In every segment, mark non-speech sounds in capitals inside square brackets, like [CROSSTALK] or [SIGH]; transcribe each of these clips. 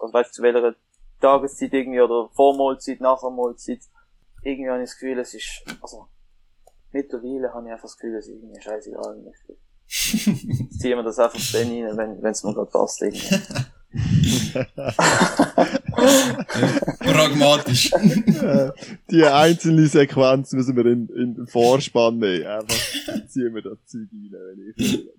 also weißt du, zu welcher Tageszeit irgendwie, oder vor Mahlzeit, nach der Mahlzeit. Irgendwie habe ich das Gefühl, es ist, also, mittlerweile habe ich einfach das Gefühl, es ist irgendwie scheißegal. Jetzt [LAUGHS] ziehen wir das einfach dann rein, wenn, wenn es mir gerade passt, irgendwie. [LAUGHS] Pragmatisch. [LAUGHS] Die einzelne Sequenz müssen wir in, in den Vorspann nehmen. Einfach ziehen wir das Zeug rein, wenn ich will,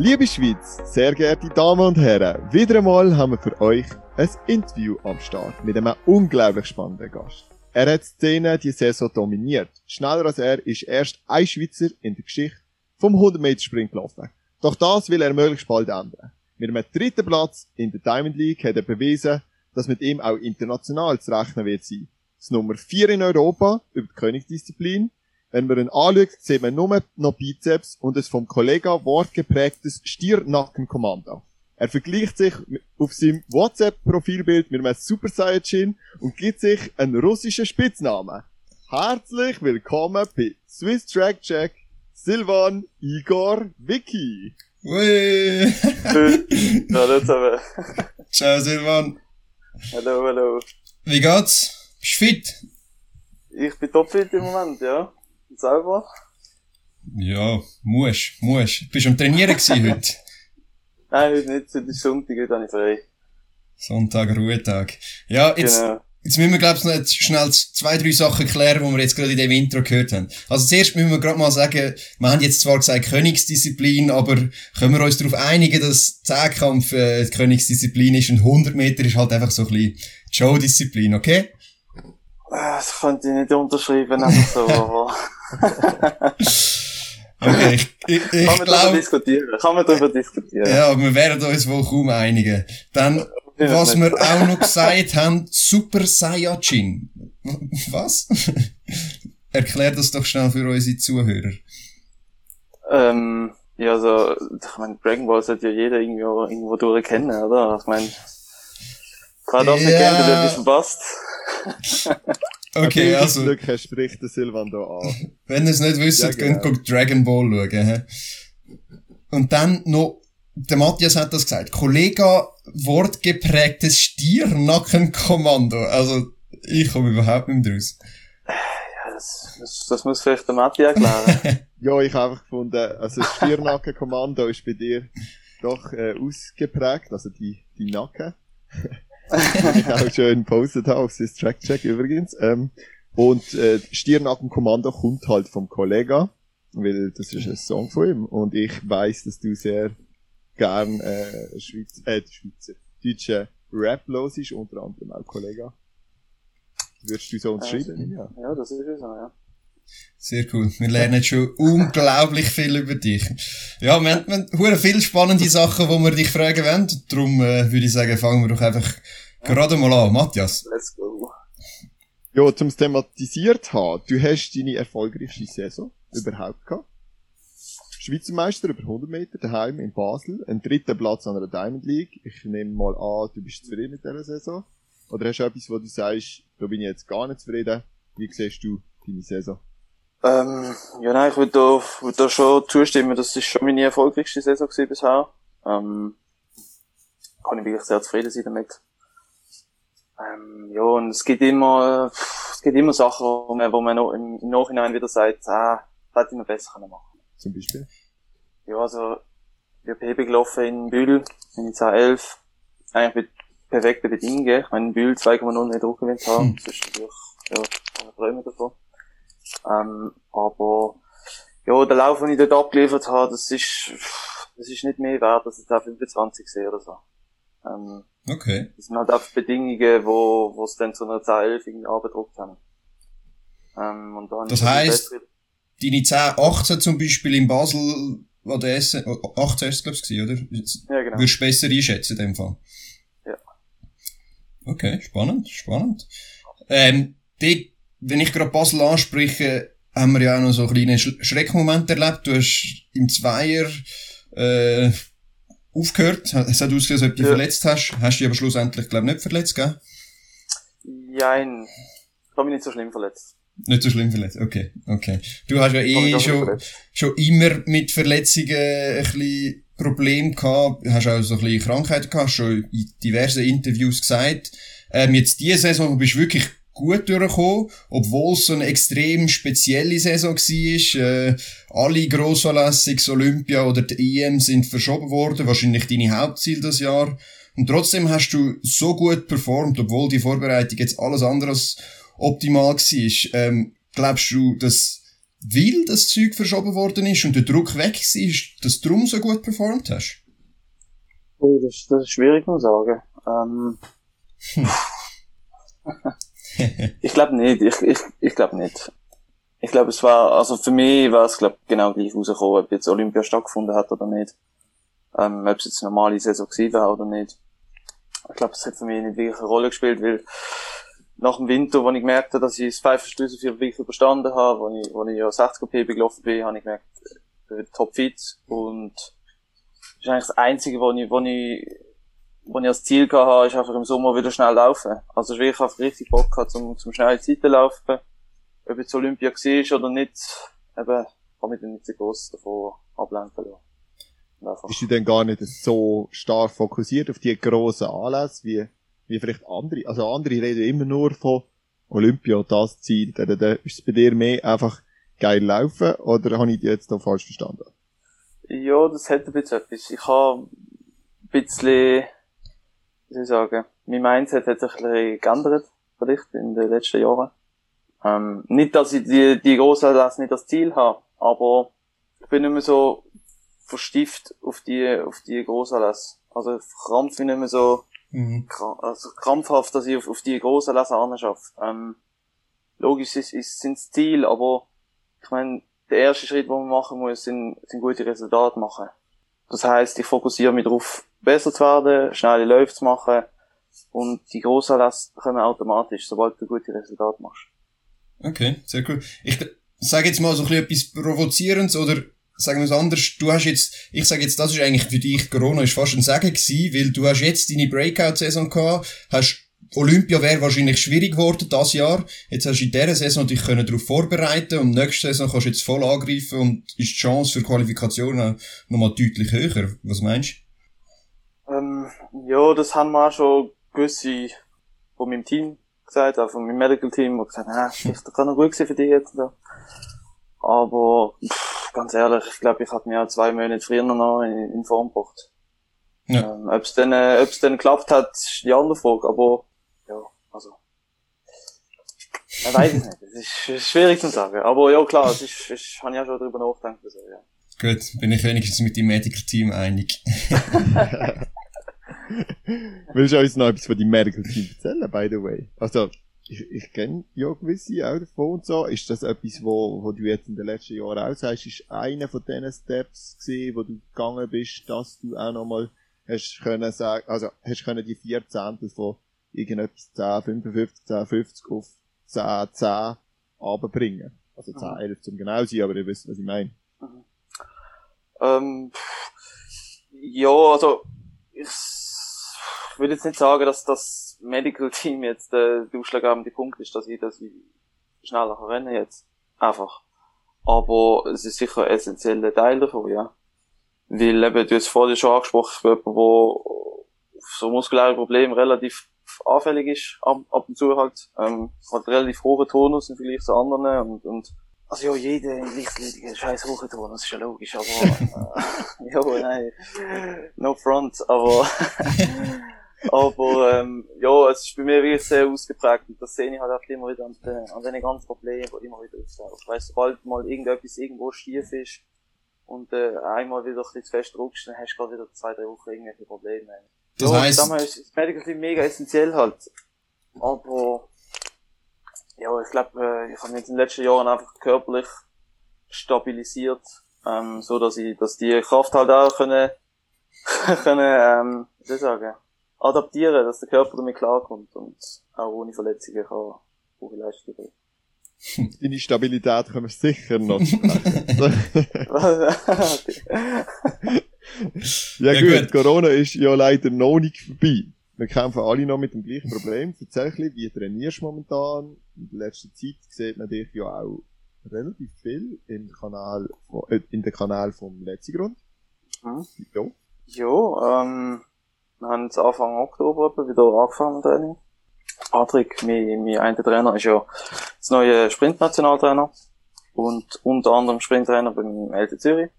Liebe Schweiz, sehr geehrte Damen und Herren, wieder einmal haben wir für euch ein Interview am Start mit einem unglaublich spannenden Gast. Er hat die Szene die Saison dominiert. Schneller als er ist erst ein Schweizer in der Geschichte vom 100-Meter-Sprint gelaufen. Doch das will er möglichst bald ändern. Mit einem dritten Platz in der Diamond League hat er bewiesen, dass mit ihm auch international zu rechnen wird sein. Das Nummer 4 in Europa über die Königsdisziplin wenn man ihn anschaut, sieht man nur noch Bizeps und ein vom Kollegen wortgeprägtes Stiernackenkommando. Er vergleicht sich auf seinem WhatsApp-Profilbild mit einem Super Saiyajin und gibt sich einen russischen Spitznamen. Herzlich willkommen bei Swiss Track Check, Silvan Igor Vicky. Ui. Hallo zusammen. Ciao Silvan. Hallo, hallo. Wie geht's? Bist du fit? Ich bin topfit im Moment, ja. Selber? Ja, muss, muss. Bist du am Trainieren gewesen [LAUGHS] heute? Nein, heute nicht, heute ist Sonntag, heute habe ich frei. Sonntag, Ruhetag. Ja, jetzt, Genau. jetzt müssen wir, glaubst ich, noch schnell zwei, drei Sachen klären, die wir jetzt gerade in dem Intro gehört haben. Also zuerst müssen wir gerade mal sagen, wir haben jetzt zwar gesagt Königsdisziplin, aber können wir uns darauf einigen, dass Zehnkampf äh, die Königsdisziplin ist und 100 Meter ist halt einfach so ein bisschen Show-Disziplin, okay? Ah, Das könnte ich nicht unterschreiben, einfach so, aber [LAUGHS] Okay, ich, ich, ich kann man darüber glaube, diskutieren, kann man darüber diskutieren. ja, wir werden uns wohl kaum einigen. Dann, was wir auch noch gesagt haben, Super Saiyajin. Was? Erklär das doch schnell für unsere Zuhörer. Ähm, ja, also, ich meine, Dragon Ball sollte ja jeder irgendwo, irgendwo durch kennen, oder? Ich meine, gerade das nicht Ja. kennt, der etwas verpasst. [LAUGHS] Okay, also, Glück, er spricht den Silvan da an. [LAUGHS] wenn ihr es nicht wisst, Ja, könnt genau. ihr Dragon Ball schauen. hä? Und dann noch, der Matthias hat das gesagt, Kollega, wortgeprägtes Stiernackenkommando. Also, ich komme überhaupt nicht mehr raus. Ja, das, das, das muss vielleicht der Matti erklären. [LAUGHS] Ja, ich habe einfach gefunden, also das Stirnackenkommando ist bei dir doch äh, ausgeprägt, also die, die Nacken. [LAUGHS] Ich auch schön gepostet habe auf das Track Check übrigens. Ähm, und äh, Stirnackenkommando kommt halt vom Kollega, weil das ist ein Song von ihm. Und ich weiß, dass du sehr gern äh, Schweiz, äh, Schweizer, deutsche Rap los ist, unter anderem auch Kollega. Würdest du so uns schreiben? Ja. ja, das ist es so, ja. Sehr cool. Wir lernen schon unglaublich viel über dich. Ja, wir haben, wir haben viele spannende Sachen, wo wir dich fragen wollen. Darum äh, würde ich sagen, fangen wir doch einfach gerade mal an. Matthias. Let's go. Ja, zum thematisiert haben, du hast deine erfolgreichste Saison überhaupt gehabt. Schweizer Meister über 100 Meter daheim in Basel, ein dritter Platz an der Diamond League. Ich nehme mal an, du bist zufrieden mit dieser Saison. Oder hast du etwas, wo du sagst, da bin ich jetzt gar nicht zufrieden? Wie siehst du deine Saison? Ähm, ja, nein, ich würde da, würd da schon zustimmen, das ist schon meine erfolgreichste Saison bisher. Ähm, kann ich wirklich sehr zufrieden sein damit. Ähm, ja, und es gibt immer, es gibt immer Sachen, wo man, wo man noch im, im Nachhinein wieder sagt, ah, das hätte ich noch besser können machen. Zum Beispiel? Ja, also, ich bin Hebe gelaufen in Bühl, in 2011. Eigentlich mit perfekten Bedingungen. Ich meine, in Bühl 2,0 Meter Druckgewind haben. Das ist natürlich, ja, kann träumen davon. Ähm, aber, ja, der Lauf, den ich dort abgeliefert habe, das ist, das ist nicht mehr wert, als jetzt auch 25 sehe oder so. Ähm, Okay. das sind halt einfach Bedingungen, wo, wo es dann zu einer 10-11 irgendwie abgedruckt haben. Ähm, und da habe Das ich heisst- Deine 10, 18 zum Beispiel in Basel, oder Essen, oh, 18 ist es, glaubst du, oder? Jetzt ja, genau. Würdest du besser einschätzen in dem Fall? Ja. Okay, spannend, spannend. Ähm, dort, wenn ich gerade Basel anspreche, haben wir ja auch noch so einen kleinen Sch Schreckmoment erlebt. Du hast im Zweier äh, aufgehört. Es hat ausgesehen, als ob du dich Ja. verletzt hast. Hast dich aber schlussendlich, glaube ich, nicht verletzt, gell? Jein. Ich habe mich nicht so schlimm verletzt. Nicht so schlimm verletzt, okay, okay. Du hast ja eh schon, schon immer mit Verletzungen ein bisschen Problem gehabt, hast auch so ein bisschen Krankheiten gehabt, schon in diversen Interviews gesagt. Ähm, jetzt diese Saison bist du wirklich gut durchgekommen, obwohl es so eine extrem spezielle Saison war. Äh, alle Grossanlässe, Olympia oder die EM sind verschoben worden, wahrscheinlich deine Hauptziel das Jahr. Und trotzdem hast du so gut performt, obwohl die Vorbereitung jetzt alles andere als optimal war. Ähm, glaubst du, dass weil das Zeug verschoben worden ist und der Druck weg war, dass du darum so gut performt hast? Oh, das, das ist schwierig zu sagen. Ähm, [LAUGHS] [LAUGHS] ich glaube nicht. Ich, ich, ich glaube nicht. Ich glaube, es war, also für mich war es, glaube genau gleich rausgekommen, ob jetzt Olympia stattgefunden hat oder nicht. Ähm, ob es jetzt eine normale Saison gewesen war oder nicht. Ich glaube, es hat für mich nicht wirklich eine Rolle gespielt, weil nach dem Winter, wo ich gemerkt habe, dass ich das Pfeifenstöße für wirklich überstanden habe, wo ich, wo ich ja 60 PB gelaufen bin, habe ich gemerkt, ich bin top fit und das ist eigentlich das Einzige, wo ich, wo ich, wo ich als Ziel gehabt habe, ist einfach im Sommer wieder schnell laufen. Also ich wirklich einfach richtig Bock gehabt, zum, zum schnell Zeiten laufen. Ob jetzt Olympia war oder nicht, eben, kann mich dann nicht so groß davon ablenken lassen. Bist du denn gar nicht so stark fokussiert auf die grossen Anlässe, wie wie vielleicht andere. Also andere reden immer nur von Olympia, das Ziel. Da, da, da. Ist es bei dir mehr einfach geil laufen oder habe ich dich jetzt noch falsch verstanden? Ja, das hat ein bisschen etwas. Ich habe ein bisschen, soll ich sagen, mein Mindset hat sich ein bisschen geändert, vielleicht in den letzten Jahren. Ähm, nicht, dass ich die, die Grossanlässe nicht als Ziel habe, aber ich bin nicht mehr so verstift auf die, auf die Grossanlässe. Also ich krampfe nicht mehr so Mhm. Also krampfhaft, dass ich auf, auf die grossen Leser schaffe. Ähm, logisch ist, ist, sind das Ziel, aber ich meine, der erste Schritt, den man machen muss, sind, sind gute Resultate machen. Das heißt, ich fokussiere mich darauf, besser zu werden, schnelle Läufe zu machen und die grossen Lässe kommen automatisch, sobald du gute Resultate machst. Okay, sehr cool. Ich sage jetzt mal so ein etwas Provozierendes oder sagen wir es anders, du hast jetzt, ich sage jetzt, das ist eigentlich für dich, Corona ist fast ein Sagen gewesen, weil du hast jetzt deine Breakout-Saison gehabt, hast Olympia wäre wahrscheinlich schwierig geworden das Jahr. Jetzt hast du in dieser Saison dich können darauf vorbereiten und nächste Saison kannst du jetzt voll angreifen und ist die Chance für Qualifikationen nochmal deutlich höher. Was meinst du? Ähm, ja, das haben wir auch schon gewisse von meinem Team gesagt, auch von meinem Medical Team, die gesagt haben, ah, das kann noch gut sein für dich jetzt. Aber pff, ganz ehrlich, ich glaube, ich hatte mich auch zwei Monate früher noch in, in Form gebracht. Ja. Ähm, ob es dann, äh, ob's dann geklappt hat, ist die andere Frage. Aber ja, also ich weiß es nicht. Es ist schwierig zu sagen. Aber ja, klar, es ist, ich habe ja schon darüber nachgedacht. Also, ja. Gut, bin ich wenigstens mit dem Medical Team einig. [LAUGHS] [LAUGHS] Willst du uns noch etwas von deinem Medical Team erzählen, by the way? Also, ich, ich kenne ja gewisse auch davon und so. Ist das etwas, wo, wo du jetzt in den letzten Jahren auch sagst, ist einer von diesen Steps gesehen, wo du gegangen bist, dass du auch nochmal hast können sagen, also hast können die vier Zehntel von irgendetwas 10, 55, 10, 50 auf 10, 10 runterbringen? Also 10, 11 zum genau sein, aber ihr wisst, was ich meine. Mhm. Ähm, ja, also ich würde jetzt nicht sagen, dass das Medical Team jetzt äh, der ausschlaggebende Punkt ist, dass ich, dass ich schneller rennen jetzt. Einfach. Aber es ist sicher ein essentieller Teil davon, ja. Weil eben, du hast vorhin schon angesprochen, ich bin jemand, wo auf so muskuläre Probleme relativ anfällig ist, ab, ab und zu halt, ähm, hat relativ hohe Tonus im Vergleich zu anderen und, und also ja, jeder Lichtledige scheiß hohe Tonus, ist ja logisch, aber, [LAUGHS] äh, [LAUGHS] ja, nein, no front, aber, [LAUGHS] Aber ähm, ja, es ist bei mir wirklich sehr ausgeprägt und das sehe ich halt auch immer wieder an, den, an den ganzen Problemen, die immer wieder auftauchen. Weißt, sobald mal irgendetwas irgendwo schief ist und äh, einmal wieder ein bisschen zu fest druckst, dann hast du gerade wieder zwei, drei Wochen irgendwelche Probleme. Das ja, heißt... Damals ist das Medical Team mega essentiell halt. Aber ja, ich glaube, äh, ich habe mich in den letzten Jahren einfach körperlich stabilisiert, ähm, so dass ich, dass die Kraft halt auch können, [LAUGHS] können, ähm, wie soll ich sagen, adaptieren, dass der Körper damit klarkommt und auch ohne Verletzungen kann hohe Leistung bringen. [LAUGHS] Deine Stabilität können wir sicher noch. [LAUGHS] [LAUGHS] ja, ja gut, gut, Corona ist ja leider noch nicht vorbei. wir kämpfen alle noch mit dem gleichen Problem. Erzähl ein wie trainierst du momentan? In der letzten Zeit sieht man dich ja auch relativ viel im Kanal, äh, in den Kanal vom letzten Grund. Mhm. Ja. Ja, ähm, wir haben jetzt Anfang Oktober wieder angefangen mit Training. Patrick, mein, mein einer Trainer, ist ja das neue Sprint-Nationaltrainer und unter anderem Sprinttrainer beim LT Zürich.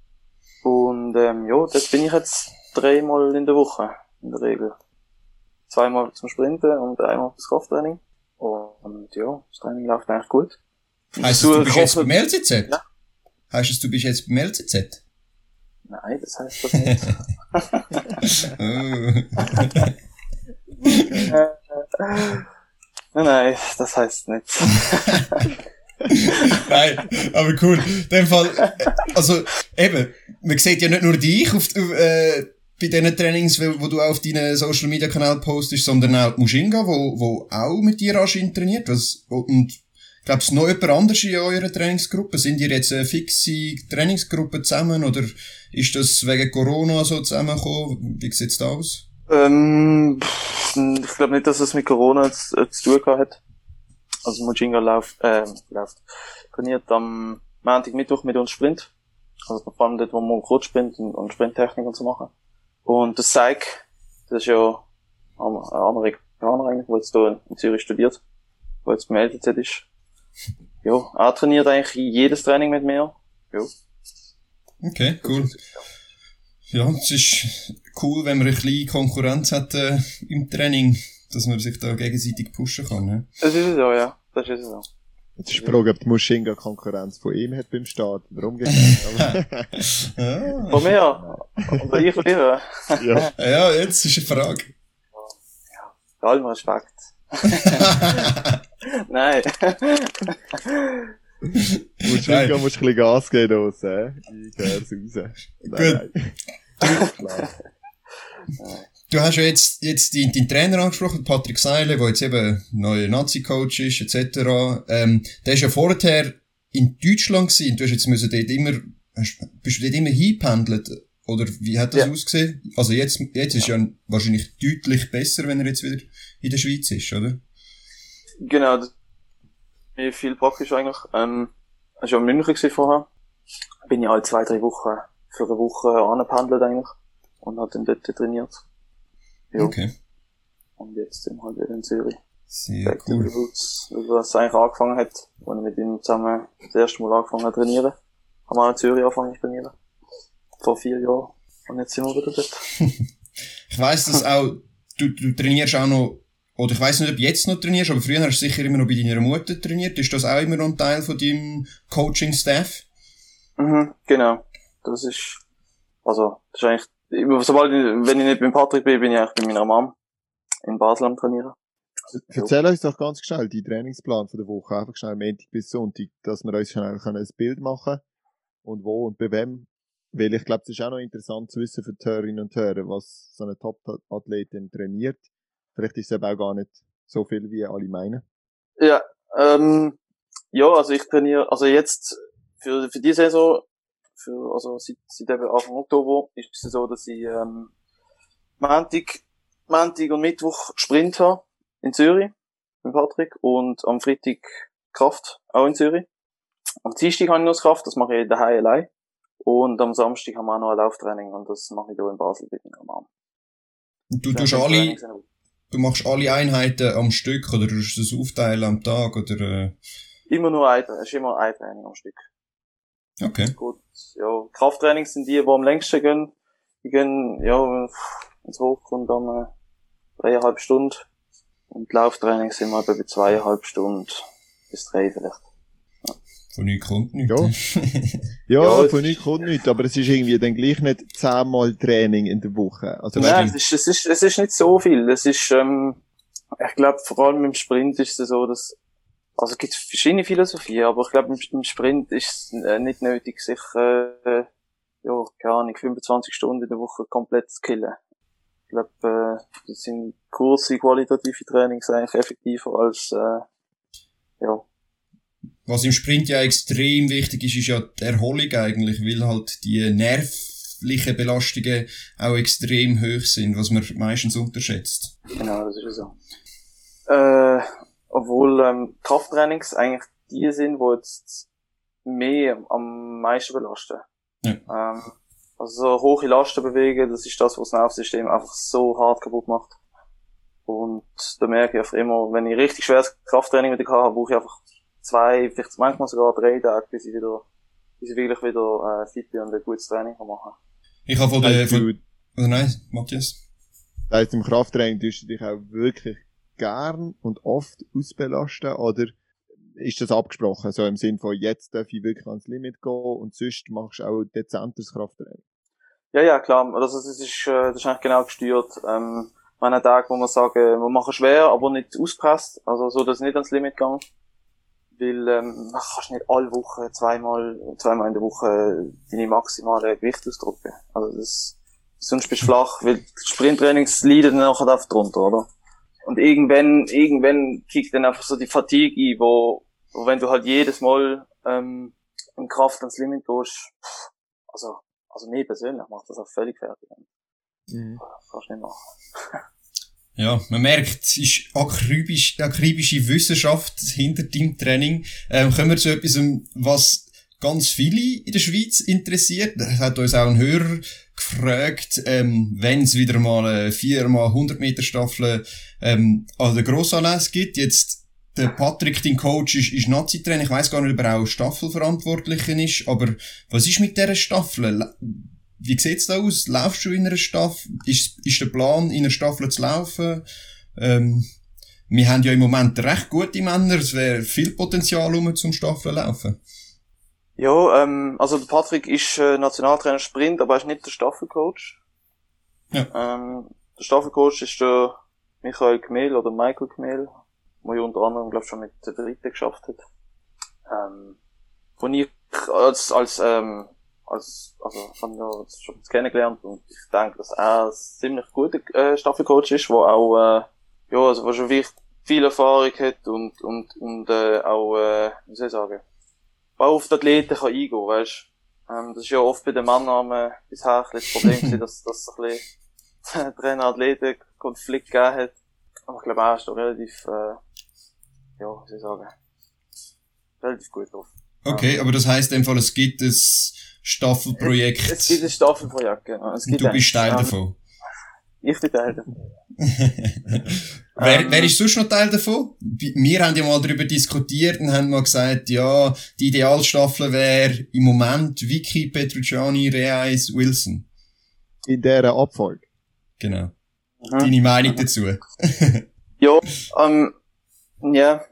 Und ähm, ja, dort bin ich jetzt dreimal in der Woche, in der Regel. Zweimal zum Sprinten und einmal fürs Krafttraining. Und ja, das Training läuft eigentlich gut. Heißt Du es, du bist jetzt beim LCZ? Ja. Heißt es, du bist jetzt beim LCZ? Nein, das heißt das nicht. [LAUGHS] Nein, das heißt nicht. [LAUGHS] Nein, aber cool. In dem Fall, äh, also eben, man sieht ja nicht nur dich auf, äh, bei diesen Trainings, wo, du auf deinen Social Media Kanal postest, sondern auch Mushinga, wo, wo auch mit dir anscheinend trainiert. Was, und glaubst du noch jemand anderes in eurer Trainingsgruppe? Sind ihr jetzt eine fixe Trainingsgruppe zusammen oder ist das wegen Corona so zusammengekommen? Wie sieht's da aus? Ähm, ich glaube nicht, dass es mit Corona zu, äh, zu tun hat. Also Mojinga läuft, äh, läuft, trainiert am Montag, Mittwoch mit uns Sprint. Also vor allem dort, wo wir Kurzsprint und, und Sprinttechnik und so machen. Und das Seig, das ist ja ein Amerikaner eigentlich, der jetzt hier in Zürich studiert, der jetzt LTZ ist. Ja, er trainiert eigentlich jedes Training mit mir. Ja. Okay, cool. Ja, es ist cool, wenn man eine kleine Konkurrenz hat äh, im Training, dass man sich da gegenseitig pushen kann. Ne? Das ist es so, ja. Das ist es so. Jetzt ist die Frage, ob die Mushinga Konkurrenz von ihm hat beim Start oder umgekehrt. [LAUGHS] Ah. Von mir. Oder ich von dir. ja. Ja, jetzt ist eine Frage. Bei allem Respekt. [LAUGHS] [LAUGHS] Nein. Mushinga musst ein bisschen Gas geben, äh? Ich gehör's raus. Gut. Nein. Du hast ja jetzt, jetzt deinen, deinen Trainer angesprochen, Patrick Seile, der jetzt eben neuer Nazi-Coach ist, etc. Ähm, der ist ja vorher in Deutschland gewesen. und Du hast jetzt müssen dort immer, hast, bist du dort immer hingependelt? Oder wie hat das Ja. ausgesehen? Also jetzt, jetzt ist ja wahrscheinlich deutlich besser, wenn er jetzt wieder in der Schweiz ist, oder? Genau, das ist viel praktisch eigentlich. Ähm, ich war in München vorher. Bin ja alle zwei, drei Wochen für eine Woche angependelt eigentlich. Und hat dann dort trainiert. Ja. Okay. Und jetzt sind wir halt wieder in Zürich. Sehr Back cool. Roots. Also, was eigentlich angefangen hat, als ich mit ihm zusammen das erste Mal angefangen habe zu trainieren. Haben wir auch in Zürich angefangen zu trainieren. Vor vier Jahren. Und jetzt sind wir wieder dort. [LAUGHS] Ich weiss, dass auch, du, du trainierst auch noch, oder ich weiss nicht, ob du jetzt noch trainierst, aber früher hast du sicher immer noch bei deiner Mutter trainiert. Ist das auch immer noch ein Teil von deinem Coaching-Staff? Mhm, genau. Das ist, also, das ist eigentlich, sobald ich, wenn ich nicht beim Patrick bin, bin ich eigentlich bei meiner Mom in Basel am Trainieren. Erzähl uns doch ganz schnell die Trainingsplan von der Woche, einfach schnell Montag bis Sonntag, dass wir uns schnell können ein Bild machen können und wo und bei wem. Weil ich glaube, es ist auch noch interessant zu wissen für die Hörerinnen und Hörer, was so eine Top-Athletin trainiert. Vielleicht ist es eben auch gar nicht so viel, wie alle meinen. Ja, ähm, ja, also ich trainiere, also jetzt, für, für die Saison, für, also seit, seit eben Anfang Oktober, ist es so, dass ich, ähm, Montag, Montag und Mittwoch Sprint habe, in Zürich, mit Patrick, und am Freitag Kraft, auch in Zürich. Am Dienstag habe ich noch das Kraft, das mache ich daheim allein. Und am Samstag haben wir auch noch ein Lauftraining, und das mache ich hier in Basel bei meiner Mom. Und du tust alle, Training sind- du machst alle Einheiten am Stück, oder du tust das aufteilen am Tag, oder, äh, Immer nur ein, es ist immer ein Training am Stück. okay. Gut, ja, Krafttrainings sind die, die am längsten gehen. Die gehen, ja, wenn es hochkommt, dann äh, dreieinhalb Stunden. Und Lauftrainings sind wir etwa bei zweieinhalb Stunden bis drei vielleicht. Von nichts kommt nichts. Ja. [LAUGHS] Ja, Ja, von nichts kommt nichts, aber es ist irgendwie dann gleich nicht zehnmal Training in der Woche. Also, Nein, es ist, es ist, es ist nicht so viel. Es ist, ähm, ich glaube, vor allem im Sprint ist es so, dass, also es gibt verschiedene Philosophien, aber ich glaube, im, im Sprint ist es äh, nicht nötig, sich, äh, ja, keine Ahnung, 25 Stunden in der Woche komplett zu killen. Ich glaube, äh, das sind kurze, qualitative Trainings eigentlich effektiver als, äh, ja, Was im Sprint ja extrem wichtig ist, ist ja die Erholung eigentlich, weil halt die körperliche Belastungen auch extrem hoch sind, was man meistens unterschätzt. Genau, das ist ja so. Äh, obwohl ähm, Krafttrainings eigentlich die sind, wo jetzt mehr am meisten belasten. Ja. Ähm, also so hohe Lasten bewegen, das ist das, was das Nervensystem einfach so hart kaputt macht. Und da merke ich einfach immer, wenn ich richtig schweres Krafttraining wieder habe, brauche ich einfach zwei, vielleicht manchmal sogar drei Tage, bis ich wieder, bis ich wirklich wieder äh, fit bin und ein gutes Training kann machen. Ich habe von der, Also, von, oder nein, Matthias? Das heisst, im Krafttraining tust du dich auch wirklich gern und oft ausbelasten oder ist das abgesprochen? So im Sinn von, jetzt darf ich wirklich ans Limit gehen und sonst machst du auch dezentes Krafttraining. Ja, ja, klar. Also das ist, äh, das ist eigentlich genau gesteuert. Ähm, man hat Tage, wo man sagen, wir machen schwer, aber nicht auspresst. Also so, dass es nicht ans Limit geht. Weil, ähm, man kannst nicht alle Wochen, zweimal, zweimal in der Woche deine maximale Gewicht ausdrücken. Also das, sonst bist du flach, weil Sprinttrainings leiden dann nachher drunter, oder? Und irgendwann, irgendwann kickt dann einfach so die Fatigue ein, wo, wo wenn du halt jedes Mal, ähm, in Kraft ans Limit gehst, pff, also, also mir persönlich macht das auch völlig fertig. Mhm. Kannst nicht machen. [LAUGHS] Ja, man merkt, es ist akribisch, akribische Wissenschaft hinter dem Training. Ähm, kommen wir zu etwas, was ganz viele in der Schweiz interessiert. Das hat uns auch ein Hörer gefragt, ähm, wenn es wieder mal eine 4x100 Meter Staffel ähm, an der Grossanlässe gibt. Jetzt, der Patrick, dein Coach, ist, ist Nazi-Trainer. Ich weiss gar nicht, ob er auch Staffelverantwortlicher ist. Aber was ist mit dieser Staffel? Wie sieht's da aus? Laufst du in einer Staffel? Ist, ist der Plan, in einer Staffel zu laufen? Ähm, wir haben ja im Moment recht gute Männer. Es wäre viel Potenzial, um zum Staffeln laufen. Ja, ähm, also der Patrick ist äh, Nationaltrainer Sprint, aber er ist nicht der Staffelcoach. Ja. Ähm, der Staffelcoach ist der Michael Gmehl oder Michael Gmehl, der ja unter anderem, glaube schon mit der Dritten geschafft hat. Ähm, wo ich als, als, ähm, als, also, ich habe ja das schon kennengelernt und ich denke, dass er ein ziemlich guter äh, Staffelcoach ist, wo auch, äh, ja, also, wo schon wirklich viel Erfahrung hat und, und, und, äh, auch, äh, wie soll ich sagen, auch auf die Athleten kann eingehen, weißt ähm, Das ist ja oft bei den Männern bisher ein das Problem gewesen, dass, dass es ein bisschen [LAUGHS] Trainer-Athleten-Konflikt gegeben hat. Aber ich glaube, er ist da relativ, äh, ja, wie soll ich sagen, relativ gut drauf. Okay, aber das heisst in dem Fall, es gibt ein Staffelprojekt. Es gibt ein Staffelprojekt, genau. Es und gibt du bist Teil ähm, davon. Ich bin Teil davon. [LAUGHS] Wer, Ähm, wer ist sonst noch Teil davon? Wir haben ja mal darüber diskutiert und haben mal gesagt, ja, die Idealstaffel wäre im Moment Vicky, Petrucciani, Reis, Wilson. In dieser Abfolge. Genau. Mhm. Deine Meinung dazu? [LAUGHS] Ja, ähm, ja.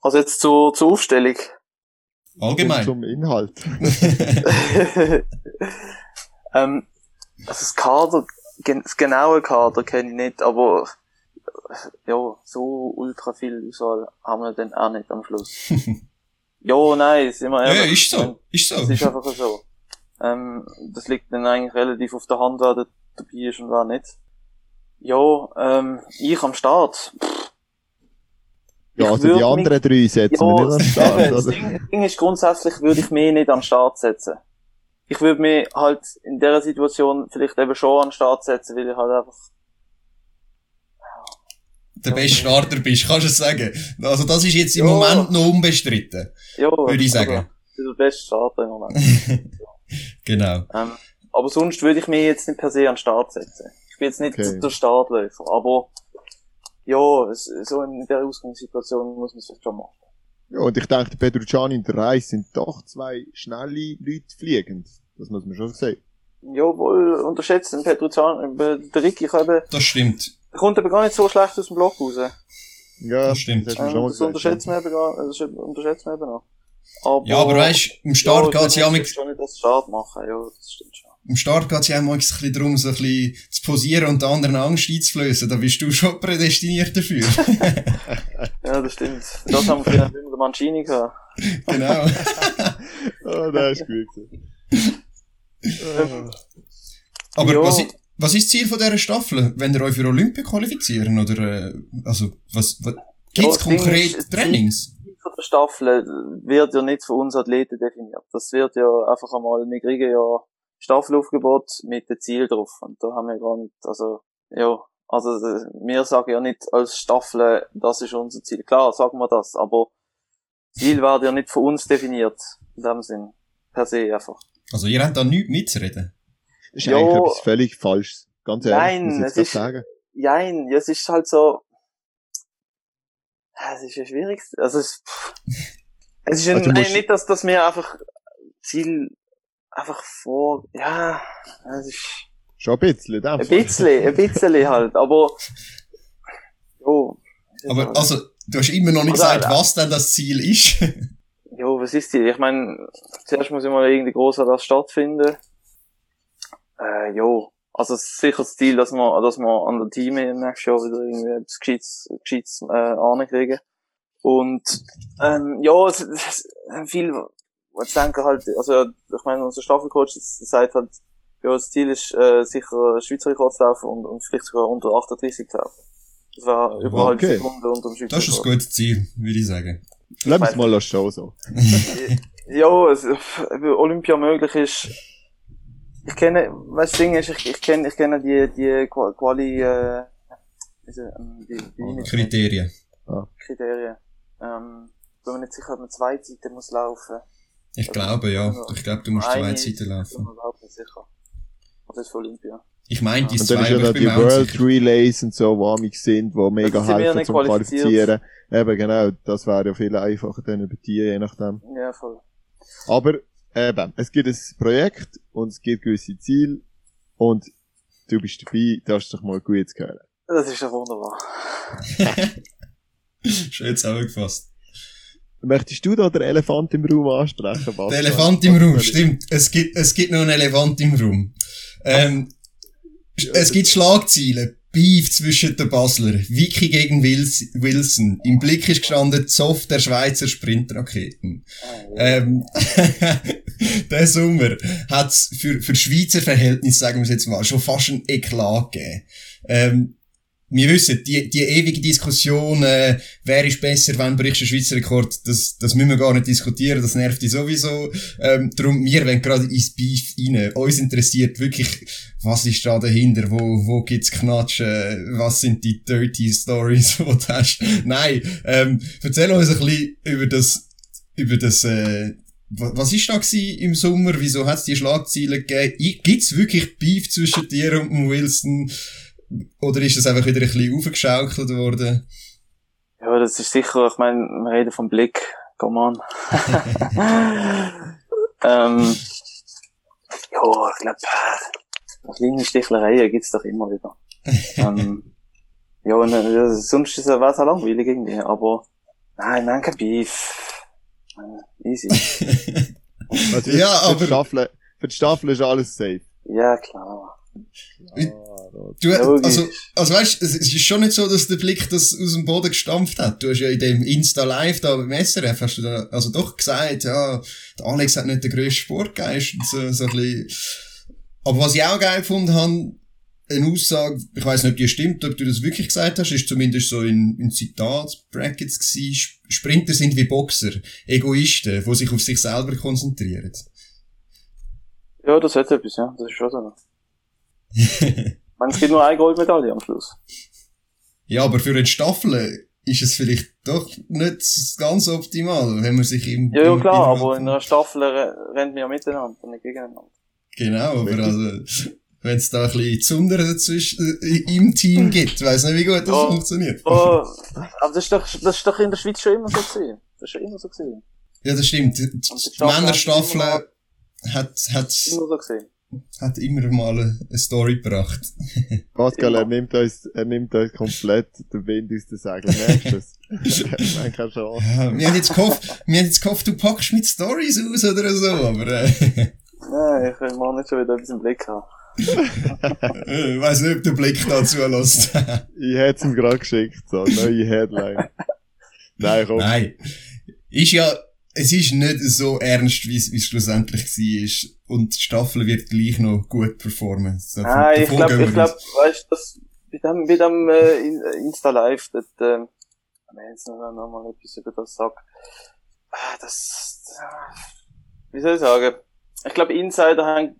Also jetzt zur, zur Aufstellung. Allgemein. zum Inhalt. [LAUGHS] ähm, also das Kader, das genaue Kader kenne ich nicht, aber ja, so ultra viel Auswahl haben wir dann auch nicht am Schluss. [LAUGHS] ja, nein, sind wir ja, ehrlich. ist so. Ist Das so. ist einfach so. Ähm, das liegt dann eigentlich relativ auf der Hand, wer da dabei ist und wer nicht. Ja, ähm, ich am Start. Ja, also die würd mich- anderen drei setzen wir nicht an den Start, eben, das? Ding, ist grundsätzlich würde ich mich nicht an den Start setzen. Ich würde mich halt in dieser Situation vielleicht eben schon an den Start setzen, weil ich halt einfach, Der beste Starter bist, kannst du es sagen. Also das ist jetzt im Ja. Moment noch unbestritten. ja, Würde ich sagen. Also, der beste Starter im Moment. [LAUGHS] Genau. ähm, aber sonst würde ich mich jetzt nicht per se an den Start setzen. Ich bin jetzt nicht Okay. der Startläufer, aber ja, es, so in der Ausgangssituation muss man es vielleicht schon machen. Ja, und ich denke, der Petrucciani und der Reis sind doch zwei schnelle Leute fliegend. Das muss man schon sehen. Jawohl, unterschätzt den Petruzan, äh, der Ricky kann eben, Das stimmt. kommt aber gar nicht so schlecht aus dem Block raus. Ja, Das stimmt. mir Ähm, schon mal das gesagt, unterschätzen wir eben gar, das unterschätzen wir eben noch. Aber, Ja, aber weißt, im Start ja, geht's ja mit schon nicht das Start machen, ja, das stimmt schon. Im Start geht's ja auch mal ein bisschen darum, so ein bisschen zu posieren und den anderen Angst einzuflößen. Da bist du schon [LAUGHS] prädestiniert dafür. [LAUGHS] Ja, das stimmt. Das haben wir früher mit dem Mancini gehabt. [LAUGHS] genau. Oh, das ist gut. Ah. Aber was, was ist das Ziel von dieser Staffel? Wenn ihr euch für Olympia qualifizieren? Oder, äh, also, was, was gibt's das Ding konkret ist, das Trainings? von der Staffel wird ja nicht von uns Athleten definiert. Das wird ja einfach einmal, wir kriegen ja Staffelaufgebot mit dem Ziel drauf. Und da haben wir gar nicht, also, ja, also wir sagen ja nicht als Staffel, das ist unser Ziel. Klar, sagen wir das, aber Ziel wird ja nicht von uns definiert, in dem Sinn. Per se einfach. Also ihr habt da nichts mitzureden? Das ist jo, eigentlich etwas völlig Falsches. Ganz ehrlich, nein, muss ich es ist, sagen. Nein, es ist halt so, es ist ja schwierig. Also es, es ist also nein, nicht, dass, dass wir einfach Ziel einfach vor, ja, es ist, Schon ein bisschen, Ein bisschen, ein bisschen halt, aber, jo. Aber, halt. also, du hast immer noch nicht also, gesagt, was denn das Ziel ist. [LAUGHS] jo, was ist Ziel? Ich meine, zuerst muss immer irgendwie großer das stattfinden. Äh, jo. Also, es ist sicher das Ziel, dass wir, dass wir an der Team im nächsten Jahr wieder irgendwie etwas Gescheites, Gescheites, äh, ankriegen. Und, ähm, ja, es, es, viel, ich denke halt, also, ich meine, unser Staffelcoach sagt halt, ja, das Ziel ist, äh, sicher Schweizer Rekord zu laufen und, und vielleicht sogar unter 38 zu laufen. Das war über eine okay. Sekunde unter dem Schweizer Das ist ein gutes Ziel, würde ich sagen. Lass uns mal das Show so. [LAUGHS] ja, es, Olympia möglich ist, ich kenne, was das Ding ist, ich, ich kenne, ich kenne die, die Quali, äh, ähm, die, die Kriterien. Ah. Kriterien. Ähm, bin mir nicht sicher, ob man zwei Zeiten muss laufen. Ich glaube, ja. Ich glaube, du musst zwei Zeiten laufen. Ich bin mir überhaupt nicht sicher. Das ist für Olympia. Ich meine, die Und dann ist ja noch die World Relays und so, wo amig sind, wo mega helfen zum Qualifizieren. Eben, genau, das wäre ja viel einfacher dann über die, je nachdem. Ja, voll. Aber, eben, es gibt ein Projekt und es gibt gewisse Ziele und du bist dabei, das ist doch mal gut zu hören. Das ist doch wunderbar. [LAUGHS] Schön zusammengefasst. Möchtest du da den Elefant im Raum ansprechen, Bas? Der Elefant im Raum, stimmt. Es gibt, es gibt noch einen Elefant im Raum. Ähm, es gibt Schlagzeilen. Beef zwischen den Basler. Vicky gegen Wilson. Im Blick ist gestanden Zoff der Schweizer Sprintraketen. Ähm, [LAUGHS] der Sommer hat's für, für Schweizer Verhältnisse, sagen wir jetzt mal, schon fast ein Eklat gegeben. Ähm, wir wissen, die, die ewige Diskussion, äh, wer ist besser, wann brichst du Schweizer Rekord, das, das müssen wir gar nicht diskutieren, das nervt dich sowieso. Ähm, darum, wir wollen gerade ins Beef rein. Uns interessiert wirklich, was ist da dahinter, wo, wo gibt's Knatschen, was sind die dirty Stories, [LAUGHS] die du hast. Nein, ähm, erzähl uns ein bisschen über das, über das, äh, was ist da im Sommer? Wieso hat es die Schlagzeilen gegeben? Gibt's wirklich Beef zwischen dir und Wilson? Oder ist das einfach wieder ein bisschen aufgeschaukelt worden? Ja, das ist sicher, ich meine, wir reden vom Blick, come on. [LAUGHS] ähm, ja, ich glaube, kleine Stichlereien gibt's doch immer wieder. ähm, [LAUGHS] ja, und, äh, sonst ist es auch langweilig irgendwie, aber nein, nein, kein Beef. Easy. [LAUGHS] also ja, aber... Für die, Staffel, für die Staffel ist alles safe. Ja, klar. Du, also, also weißt, es ist schon nicht so, dass der Blick das aus dem Boden gestampft hat. Du hast ja in dem Insta Live da beim SRF, hast du da, also doch gesagt, ja, der Alex hat nicht den grössten Sportgeist und so, so ein bisschen. Aber was ich auch geil gefunden habe, eine Aussage, ich weiß nicht, ob die stimmt, ob du das wirklich gesagt hast, ist zumindest so in, in Zitat-Brackets gewesen, Sprinter sind wie Boxer, Egoisten, die sich auf sich selber konzentrieren. Ja, das hat etwas, ja, das ist schon so [LAUGHS] meine, es gibt nur eine Goldmedaille am Schluss. Ja, aber für eine Staffel ist es vielleicht doch nicht ganz optimal, wenn man sich im... Ja, ja klar, aber in einer Staffel rennt man ja miteinander, nicht gegeneinander. Genau, aber also, wenn es da ein bisschen Zunder dazwischen, äh, im Team gibt, weiss nicht, wie gut das oh, funktioniert. Oh, aber das ist doch, das ist doch in der Schweiz schon immer so gewesen. Das ist schon immer so gewesen. Ja, das stimmt. Die, die Männerstaffel hat, hat, immer so gesehen hat immer mal eine Story gebracht. [LAUGHS] Pascal, er nimmt uns, er nimmt uns komplett den Wind aus den Segeln. Merkst du das? Nein, keine Chance. Ja, wir haben jetzt gehofft, wir haben jetzt gehofft, du packst mit Stories aus oder so, aber, äh. Nein, ich will mal nicht schon wieder etwas im Blick haben. [LAUGHS] ich weiss nicht, ob der Blick dazu lässt. [LAUGHS] ich hätte ihm gerade geschickt, so, neue Headline. Nein, komm. Nein. Ist ja, es ist nicht so ernst, wie es schlussendlich war. Und die Staffel wird gleich noch gut performen. So, ah, ich glaube, ich glaube, weißt du, bei dem, bei dem äh, Insta Live, dort, äh, wenn ich jetzt noch, noch mal etwas über das sage, ah, das, wie soll ich sagen? Ich glaube, Insider haben,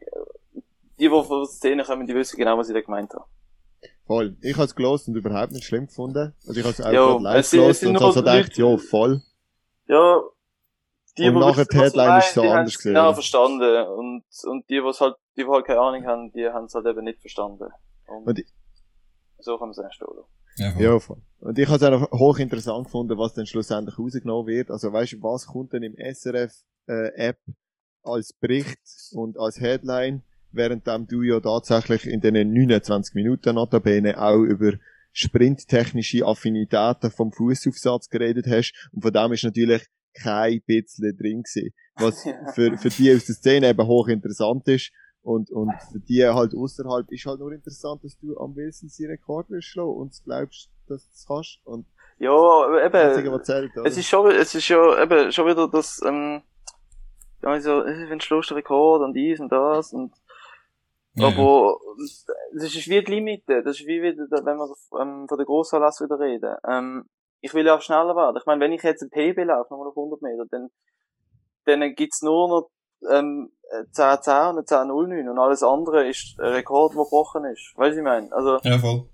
die, die von der Szene kommen, die wissen genau, was ich da gemeint habe. Voll. Ich habe es gelost und überhaupt nicht schlimm gefunden. Also ich habe es auch Jo, live gelost und habe so gedacht, ja, voll. Ja, die, Und nachher die Headline ist so anders gesehen. Genau verstanden. Und, und die, was halt, die, die halt keine Ahnung haben, die haben es halt eben nicht verstanden. Und, Und ich- so kann man es erst oder? Ja, voll. Ja, voll. Und ich habe es auch hochinteressant gefunden, was dann schlussendlich rausgenommen wird. Also weißt du, was kommt denn im SRF-App als Bericht und als Headline, während du ja tatsächlich in den 29 Minuten notabene auch über sprinttechnische Affinitäten vom Fußaufsatz geredet hast. Und von dem ist natürlich kein bisschen drin gewesen. Was [LAUGHS] für, für die aus der Szene eben hochinteressant ist. Und, und für die halt außerhalb ist halt nur interessant, dass du am Wilson seinen Rekord wirst schlagen und glaubst, dass du es kannst. Und Ja, aber das Einzige, eben, was zählt, es ist schon, es ist ja eben schon wieder das, ähm, ja, so, äh, wenn schlägst du Rekord und dies und das und, Ja, aber, das ist wie die Limite, das ist wie wieder, wenn wir ähm, von der Grossanlass wieder reden, ähm, ich will ja auch schneller werden. Ich meine, wenn ich jetzt ein PB laufe, nochmal auf 100 Meter, dann, dann gibt's nur noch, ähm, 10-10 und 10-0-9 und alles andere ist ein Rekord, der gebrochen ist. Weißt du, ich meine? Also, ja, voll.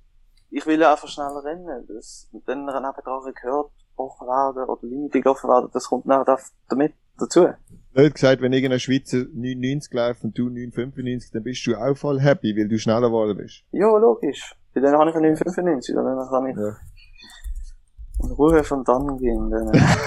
ich will ja einfach schneller rennen. Das, und dann nebenan Rekord gebrochen werden oder Limite gelaufen werden, das kommt nachher da- damit dazu. Blöd gesagt, wenn irgendein Schweizer 9,90 läuft und du 9,95, dann bist du auch voll happy, weil du schneller geworden bist. Ja, logisch. Bei denen habe ich einen 995, und dann kann ich Ja. In Ruhe von dann gehen. Dann, [LAUGHS]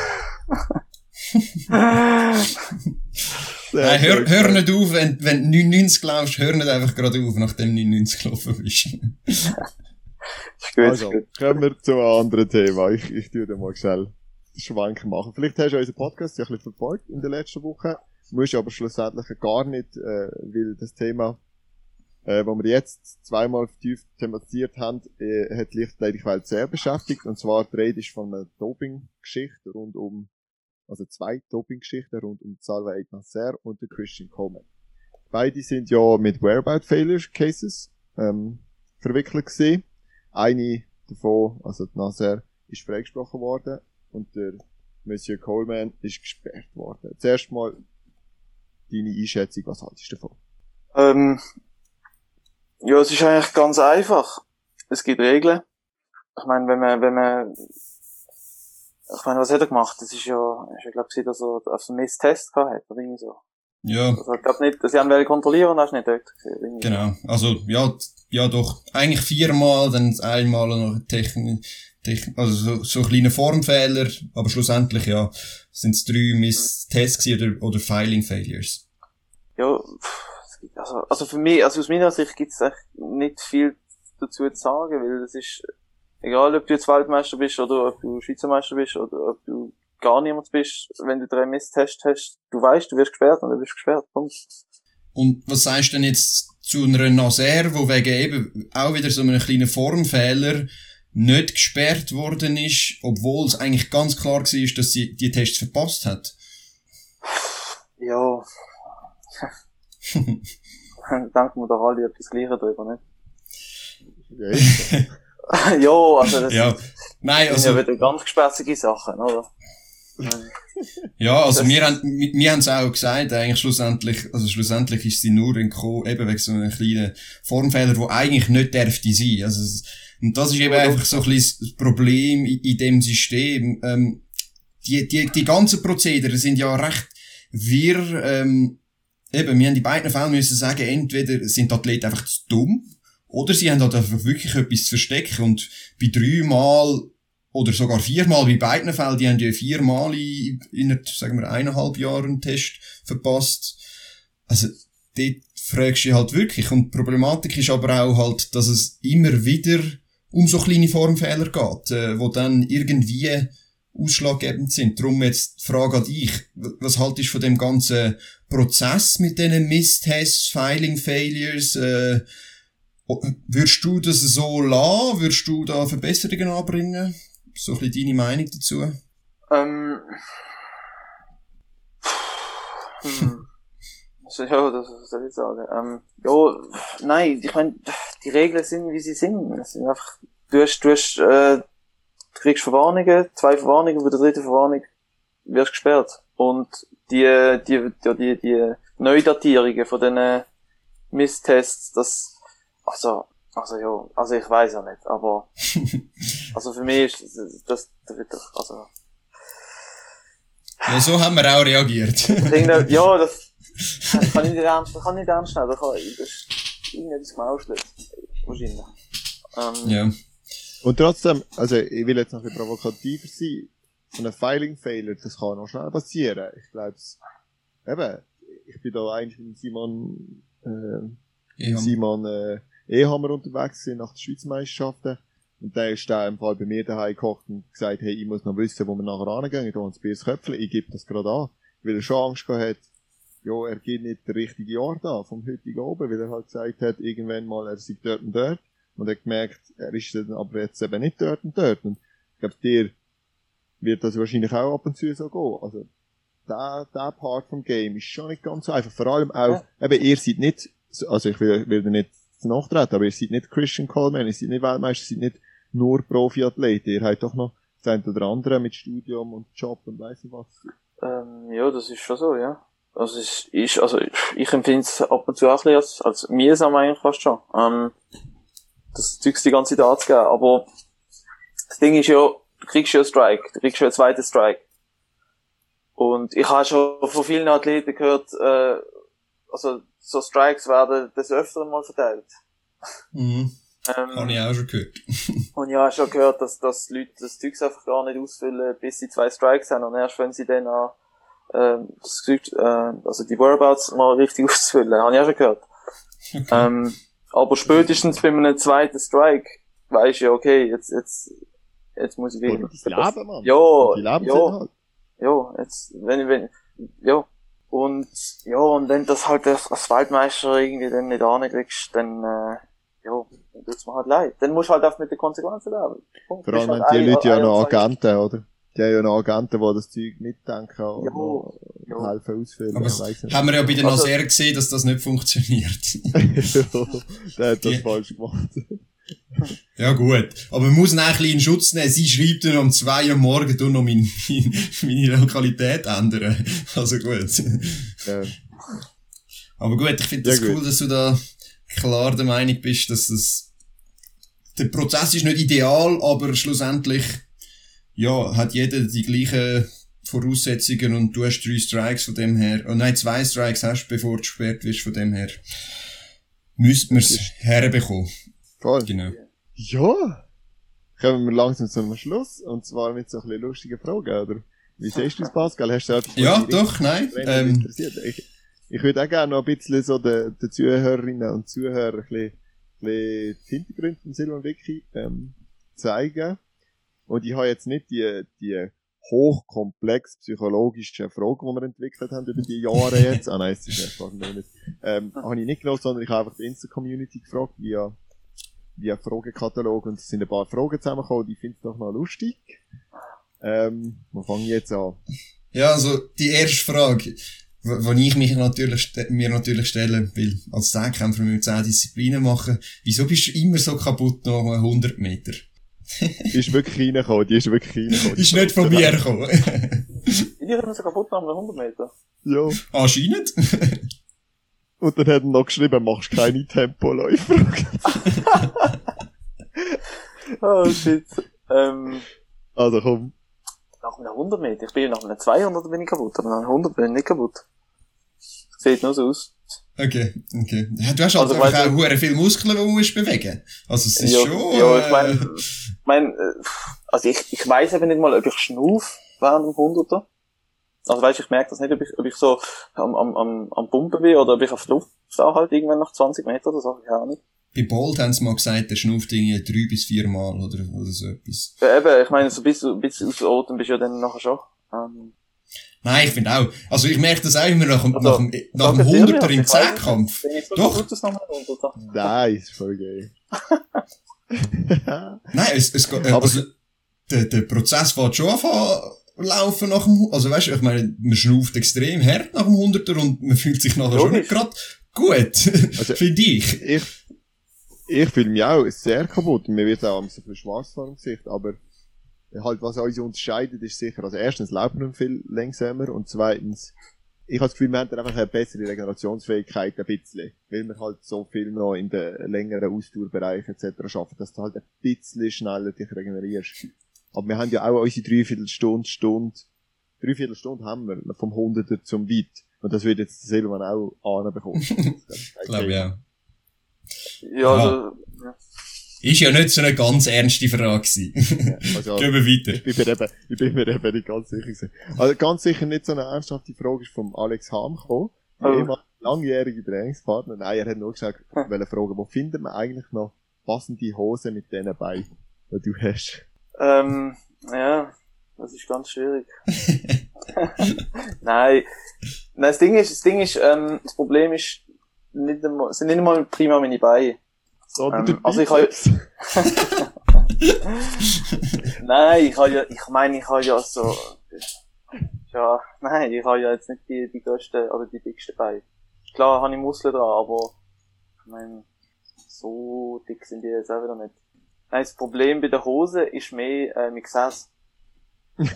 Nein, hör, hör nicht auf, wenn, wenn du 99 glaubst, hör nicht einfach gerade auf, nachdem du 99 gelaufen bist. [LAUGHS] gut, Also, kommen wir zu einem anderen Thema. Ich, ich tue dir mal schnell den Schwank machen. Vielleicht hast du unseren Podcast ja ein bisschen verfolgt in der letzten Woche. Musst aber schlussendlich gar nicht, äh, weil das Thema, äh, wo wir jetzt zweimal vertieft thematisiert haben, äh, hat die Lichtathletik-Welt sehr beschäftigt. Und zwar die Rede ist von einer Doping-Geschichte rund um, also zwei Doping-Geschichten rund um Salva Nasser und den Christian Coleman. Beide sind ja mit Whereabout-Failure-Cases ähm, verwickelt gewesen. Eine davon, also Nasser, ist freigesprochen worden und der Monsieur Coleman ist gesperrt worden. Zuerst mal deine Einschätzung, was haltest du davon? Ähm, ja, es ist eigentlich ganz einfach. Es gibt Regeln. Ich meine, wenn man, wenn man, ich meine, was hat er gemacht? Das ist ja, ja, glaube ich, dass er auf so einen Misstest gehabt hat, oder irgendwie so. Ja, Also, ich glaube nicht, sie haben wollen kontrollieren und hast nicht dort gesehen. genau. Also, ja, ja doch, eigentlich viermal, dann einmal noch Technik, Techn also so, so kleine Formfehler, aber schlussendlich, ja, sind es drei Miss-Tests gewesen oder, oder Filing-Failures. Ja, pff, also, also für mich, also aus meiner Sicht gibt es echt nicht viel dazu zu sagen, weil es ist, egal ob du jetzt Weltmeister bist oder ob du Schweizer Meister bist oder ob du gar niemand bist, wenn du drei Misstests hast, du weißt, du wirst gesperrt und du wirst gesperrt. Punkt. Und was sagst du denn jetzt zu einer Naser, wo wegen eben auch wieder so einem kleinen Formfehler nicht gesperrt worden ist, obwohl es eigentlich ganz klar war, dass sie die Tests verpasst hat? Ja. Denken wir doch alle etwas Gleiches drüber, nicht? ja, [LAUGHS] also das Ja, nein, sind ja also, wieder ganz gespässige Sachen, oder? [LAUGHS] ja, also das- wir haben, wir, haben es auch gesagt, eigentlich schlussendlich, also schlussendlich ist sie nur entkommen, eben wegen so einem kleinen Formfehler, der eigentlich nicht dürfte sein. Also, und das ist eben Ja, einfach so ein bisschen das Problem in, in dem System. Ähm, die, die, die ganzen Prozedere sind ja recht wirr, ähm, eben, wir haben die beiden Fälle müssen sagen, entweder sind die Athleten einfach zu dumm, oder sie haben halt einfach wirklich etwas zu verstecken und bei dreimal oder sogar viermal bei beiden Fällen, die haben ja viermal in, in sagen wir, eineinhalb Jahren einen Test verpasst. Also, dort fragst du halt wirklich. Und die Problematik ist aber auch halt, dass es immer wieder um so kleine Formfehler geht, äh, wo dann irgendwie ausschlaggebend sind. Darum jetzt die Frage an dich. Was haltest du von dem ganzen Prozess mit diesen Misstests, Filing Failures? Äh, würdest du das so lassen? Würdest du da Verbesserungen anbringen? So ein bisschen deine Meinung dazu? Ähm. [LAUGHS] Hm. Ja, das was soll ich sagen. Ähm, ja, nein, ich meine, die Regeln sind, wie sie sind. Es sind einfach, du hast, du hast, äh, du kriegst Verwarnungen, zwei Verwarnungen, bei der dritten Verwarnung wirst du gesperrt. Und die, die, die, die, die Neudatierungen von diesen Misstests, das, also, also ja, also ich weiß ja nicht, aber, [LAUGHS] also für mich ist das, das, das wird doch, also, Ja, so haben wir auch reagiert. [LAUGHS] Ja, das, das kann ich nicht ernst, das kann ich nicht ernst nehmen, das kann, das ist irgendetwas gemauschelt. Wahrscheinlich. Ähm, ja. Und trotzdem, also ich will jetzt noch ein bisschen provokativer sein. So ein Filing-Failure, das kann noch schnell passieren. Ich glaube, eben, ich bin da eigentlich mit Simon, äh. Simon äh, Ehammer unterwegs gewesen nach den Schweizmeisterschaften. Und der ist da im Fall bei mir daheim gekocht und gesagt, hey, ich muss noch wissen, wo wir nachher rangehen, da uns Biers Köpfle, ich gebe das gerade an. Weil er schon Angst gehabt hat, ja, er geht nicht der richtige Ort an, vom heutigen oben, weil er halt gesagt hat, irgendwann mal, er sei dort und dort. Und er hat gemerkt, er ist dann aber jetzt eben nicht dort und dort. Und ich glaube, dir wird das wahrscheinlich auch ab und zu so gehen. Also, der, der Part vom Game ist schon nicht ganz so einfach. Vor allem auch, eben, ihr seid nicht, also ich will, will nicht nachtreten, aber ihr seid nicht Christian Coleman, ihr seid nicht Weltmeister, ihr seid nicht nur Profiathleten. Ihr habt doch noch das eine oder andere mit Studium und Job und weiss nicht was. Ähm, ja, das ist schon so, ja. Also es ist, also ich, ich empfinde es ab und zu auch ein bisschen als, als mühsam eigentlich fast schon. Ähm, das Zeugs die ganze Zeit anzugeben. Aber das Ding ist ja, du kriegst ja einen Strike, du kriegst ja einen zweiten Strike. Und ich habe schon von vielen Athleten gehört, äh, also so Strikes werden des Öfteren mal verteilt. Mhm. Ähm, Habe ich auch schon gehört. [LAUGHS] Und ja, ich habe schon gehört, dass, dass Leute das Zeugs einfach gar nicht ausfüllen, bis sie zwei Strikes haben. Und erst wenn sie dann an, ähm, das Zeug, äh, also die Whereabouts mal richtig [LAUGHS] auszufüllen, habe ich auch schon gehört. Okay. Ähm, aber spätestens bei einem zweiten Strike weisst du ja, okay, jetzt, jetzt, jetzt muss ich wirklich. die Leben, Mann. Ja, Die Leben ja. halt. Ja, jetzt, wenn ich, wenn, ja. Und, ja, und wenn das halt als als Waldmeister irgendwie dann nicht ankriegst, dann, äh, ja, dann tut's mir halt leid. Dann musst du halt auch mit den Konsequenzen leben. Punkt. Vor allem halt haben die Leute ja noch Agenten, oder? Die haben ja noch Agenten, die das Zeug mitdenken und Ja, ja. helfen ausfüllen. Aber haben wir ja bei den Also- Naser gesehen, dass das nicht funktioniert. [LAUGHS] [LAUGHS] Der hat das Die- falsch gemacht. ja gut, aber man muss ihn auch ein bisschen in Schutz nehmen. Sie schreibt dann um zwei Uhr morgen du noch mein, mein, [LAUGHS] meine Lokalität ändern. Also gut. Ja. Aber gut, ich finde Ja, das gut. cool, dass du da klar der Meinung bist, dass das, der Prozess ist nicht ideal, aber schlussendlich, ja, hat jeder die gleichen Voraussetzungen und du hast drei Strikes von dem her, oh nein, zwei Strikes hast, bevor du gesperrt wirst von dem her. Müssten wir es herbekommen. Voll. Genau. Ja. Kommen wir langsam zum Schluss. Und zwar mit so ein bisschen lustigen Fragen, oder? Wie siehst du das, Pascal? Hast du etwas, was Ja, doch, nein. Ähm? Ich, ich würde auch gerne noch ein bisschen so den, den Zuhörerinnen und Zuhörern ein bisschen, ein bisschen die Hintergründe von Silvan Wiki, ähm, zeigen. Und ich habe jetzt nicht die, die hochkomplex psychologischen Fragen, die wir entwickelt haben über die Jahre jetzt. ah nein, es ist gar nicht. Ähm, habe ich nicht genommen, sondern ich habe einfach die Insta-Community gefragt, via, via Fragekatalog und es sind ein paar Fragen zusammengekommen, die finde ich doch noch lustig. Ähm, wir fangen jetzt an. Ja, also die erste Frage, wo wo ich mich natürlich, mir natürlich stellen will, als Zehnkämpfer mit 10 Disziplinen machen, wieso bist du immer so kaputt nach 100 Meter? Die [LAUGHS] ist wirklich reingekommen, die ist wirklich reingekommen. Ist nicht von mir gekommen. Die sind so kaputt nach einem 100 Meter. Ja. Anscheinend. [LAUGHS] Und dann hat er noch geschrieben, machst keine Tempoläufe. [LAUGHS] Oh shit. Ähm, also komm. nach einem 100 Meter. Ich bin nach einem 200 bin ich kaputt, aber nach einem 100 bin ich nicht kaputt. Sieht nur so aus. Okay, okay. Ja, du hast halt Also, einfach auch du- hure viel Muskeln, die musst bewegen. Also es ist ja, schon... ja, äh, ich meine, ich mein, äh, also ich, ich weiss eben nicht mal, ob ich schnauf während dem 100er. Also weißt, ich merke das nicht, ob ich, ob ich so am, am, am, am Pumpen bin oder ob ich auf der Luft halt irgendwann nach 20 Metern oder so, ich auch nicht. Bei Bolt haben sie mal gesagt, der schnauft irgendwie drei bis vier Mal oder, oder so etwas. Ja, eben, ich meine, so bis, bis aus Atem bist du ja dann nachher schon. Ähm, Nein, ich finde auch. Also ich merke das auch immer nach, dem- Also, nach, dem- nach dem sag es dir, 100er im Zehnkampf. Doch. kaputt, dass noch mal 100er. Nein, ist voll geil. [LAUGHS] Nein, es, es geht, äh, also, der, der Prozess fährt schon an laufen nach dem, also weißt du, ich meine, man schnauft extrem hart nach dem 100er und man fühlt sich nachher schon Logisch. nicht gerade gut. Also- [LAUGHS] Finde ich. ich, ich fühle mich auch sehr kaputt. Mir wird auch ein bisschen schwarz vor dem Gesicht, aber halt, was uns unterscheidet, ist sicher, also erstens laufen wir viel langsamer und zweitens, ich habe das Gefühl, wir haben dann einfach eine bessere Regenerationsfähigkeit ein bisschen, weil wir halt so viel noch in den längeren Ausdauerbereichen etc. schaffen, dass du halt ein bisschen schneller dich regenerierst. Aber wir haben ja auch unsere Dreiviertelstunde, Stunde, Dreiviertelstunde haben wir vom Hunderter zum Weit. Und das wird jetzt Silvan auch anbekommen. [LAUGHS] Glaube ja. Ja, also, ja. Ist ja nicht so eine ganz ernste Frage gewesen. Ja, also, [LAUGHS] Gehen wir weiter. Ich bin mir eben, ich bin mir eben nicht ganz sicher gewesen. Also ganz sicher nicht so eine ernsthafte Frage ist vom Alex Ham gekommen. Oh. Ehemalige langjährige Trainingspartner. Nein, er hat nur gesagt, wollte fragen, wo findet man eigentlich noch passende Hosen mit denen bei, die du hast? Ähm, ja, das ist ganz schwierig. [LAUGHS] Nein. Nein, das Ding ist, das Ding ist, ähm, das Problem ist, nicht einmal, sind nicht einmal prima meine Beine. So, Ähm, also ich habe-. [LAUGHS] Nein, ich habe ja, ich meine, ich habe ja so, ja, nein, ich habe ja jetzt nicht die, die grössten oder die dicksten Beine. Klar habe ich Muskeln dran, aber, ich meine, so dick sind die jetzt auch wieder nicht. Nein, das Problem bei der Hose ist mehr, äh, mit Gesäß. [LAUGHS]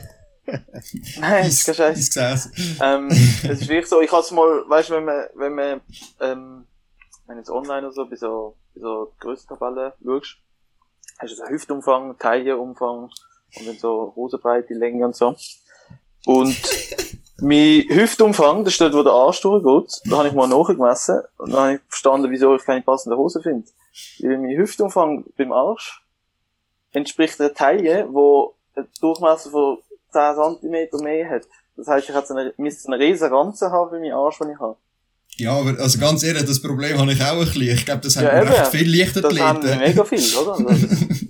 nein, ist kein Scheiß. Ähm, es ist wirklich so, ich hab's mal, weißt du, wenn man, wenn man, ähm, wenn jetzt online oder so, bei so, bei so Größentabellen schaust, hast du so Hüftumfang, Taillenumfang und dann so Hosenbreite, Länge und so. Und [LAUGHS] mein Hüftumfang, das steht, wo der Arsch durchgeht, da habe ich mal nachgemessen und dann habe ich verstanden, wieso ich keine passende Hose finde. Weil mein Hüftumfang beim Arsch entspricht der Taille, wo einen Durchmesser von 10 cm mehr hat. Das heisst, ich hätte so eine, müsste einen riesen Ranzen haben für meinen Arsch, den ich habe. Ja, aber also ganz ehrlich, das Problem habe ich auch ein bisschen. Ich glaube, das haben Ja, ja, recht eben. viele Das haben Leichtathleten. mega viel, oder? Also, [LAUGHS]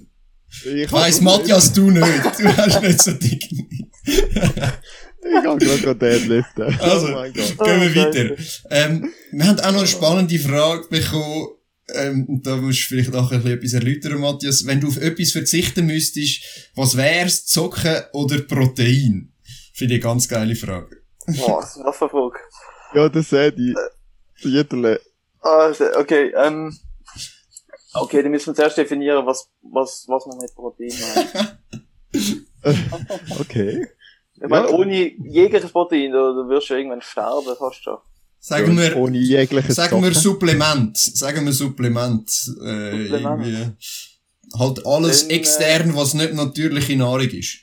Ich Weiss Matthias, du nicht. Du hast nicht so dick. Ich kann gerade deadliften. Also, oh. Gehen wir Oh, weiter. Ähm, wir haben auch noch eine spannende Frage bekommen. Ähm, und da musst du vielleicht auch ein bisschen etwas erläutern, Matthias. Wenn du auf etwas verzichten müsstest, was wär's? Zocken oder Protein? Finde ich eine ganz geile Frage. boah, das ist eine Waffenfrage. Ja, das sehe ich. Viertel. Ah, se- okay, ähm, okay, dann müssen wir zuerst definieren, was, was, was man mit Protein meint. [LAUGHS] Okay. Ich meine, Ja. ohne jegliches Protein, da, da wirst du irgendwann sterben, fast schon. Sagen wir, Ohne jegliches sagen wir. Supplement. Sagen wir Supplement. Äh, Supplement. irgendwie. Halt alles Dann, äh, extern, was nicht natürliche Nahrung ist.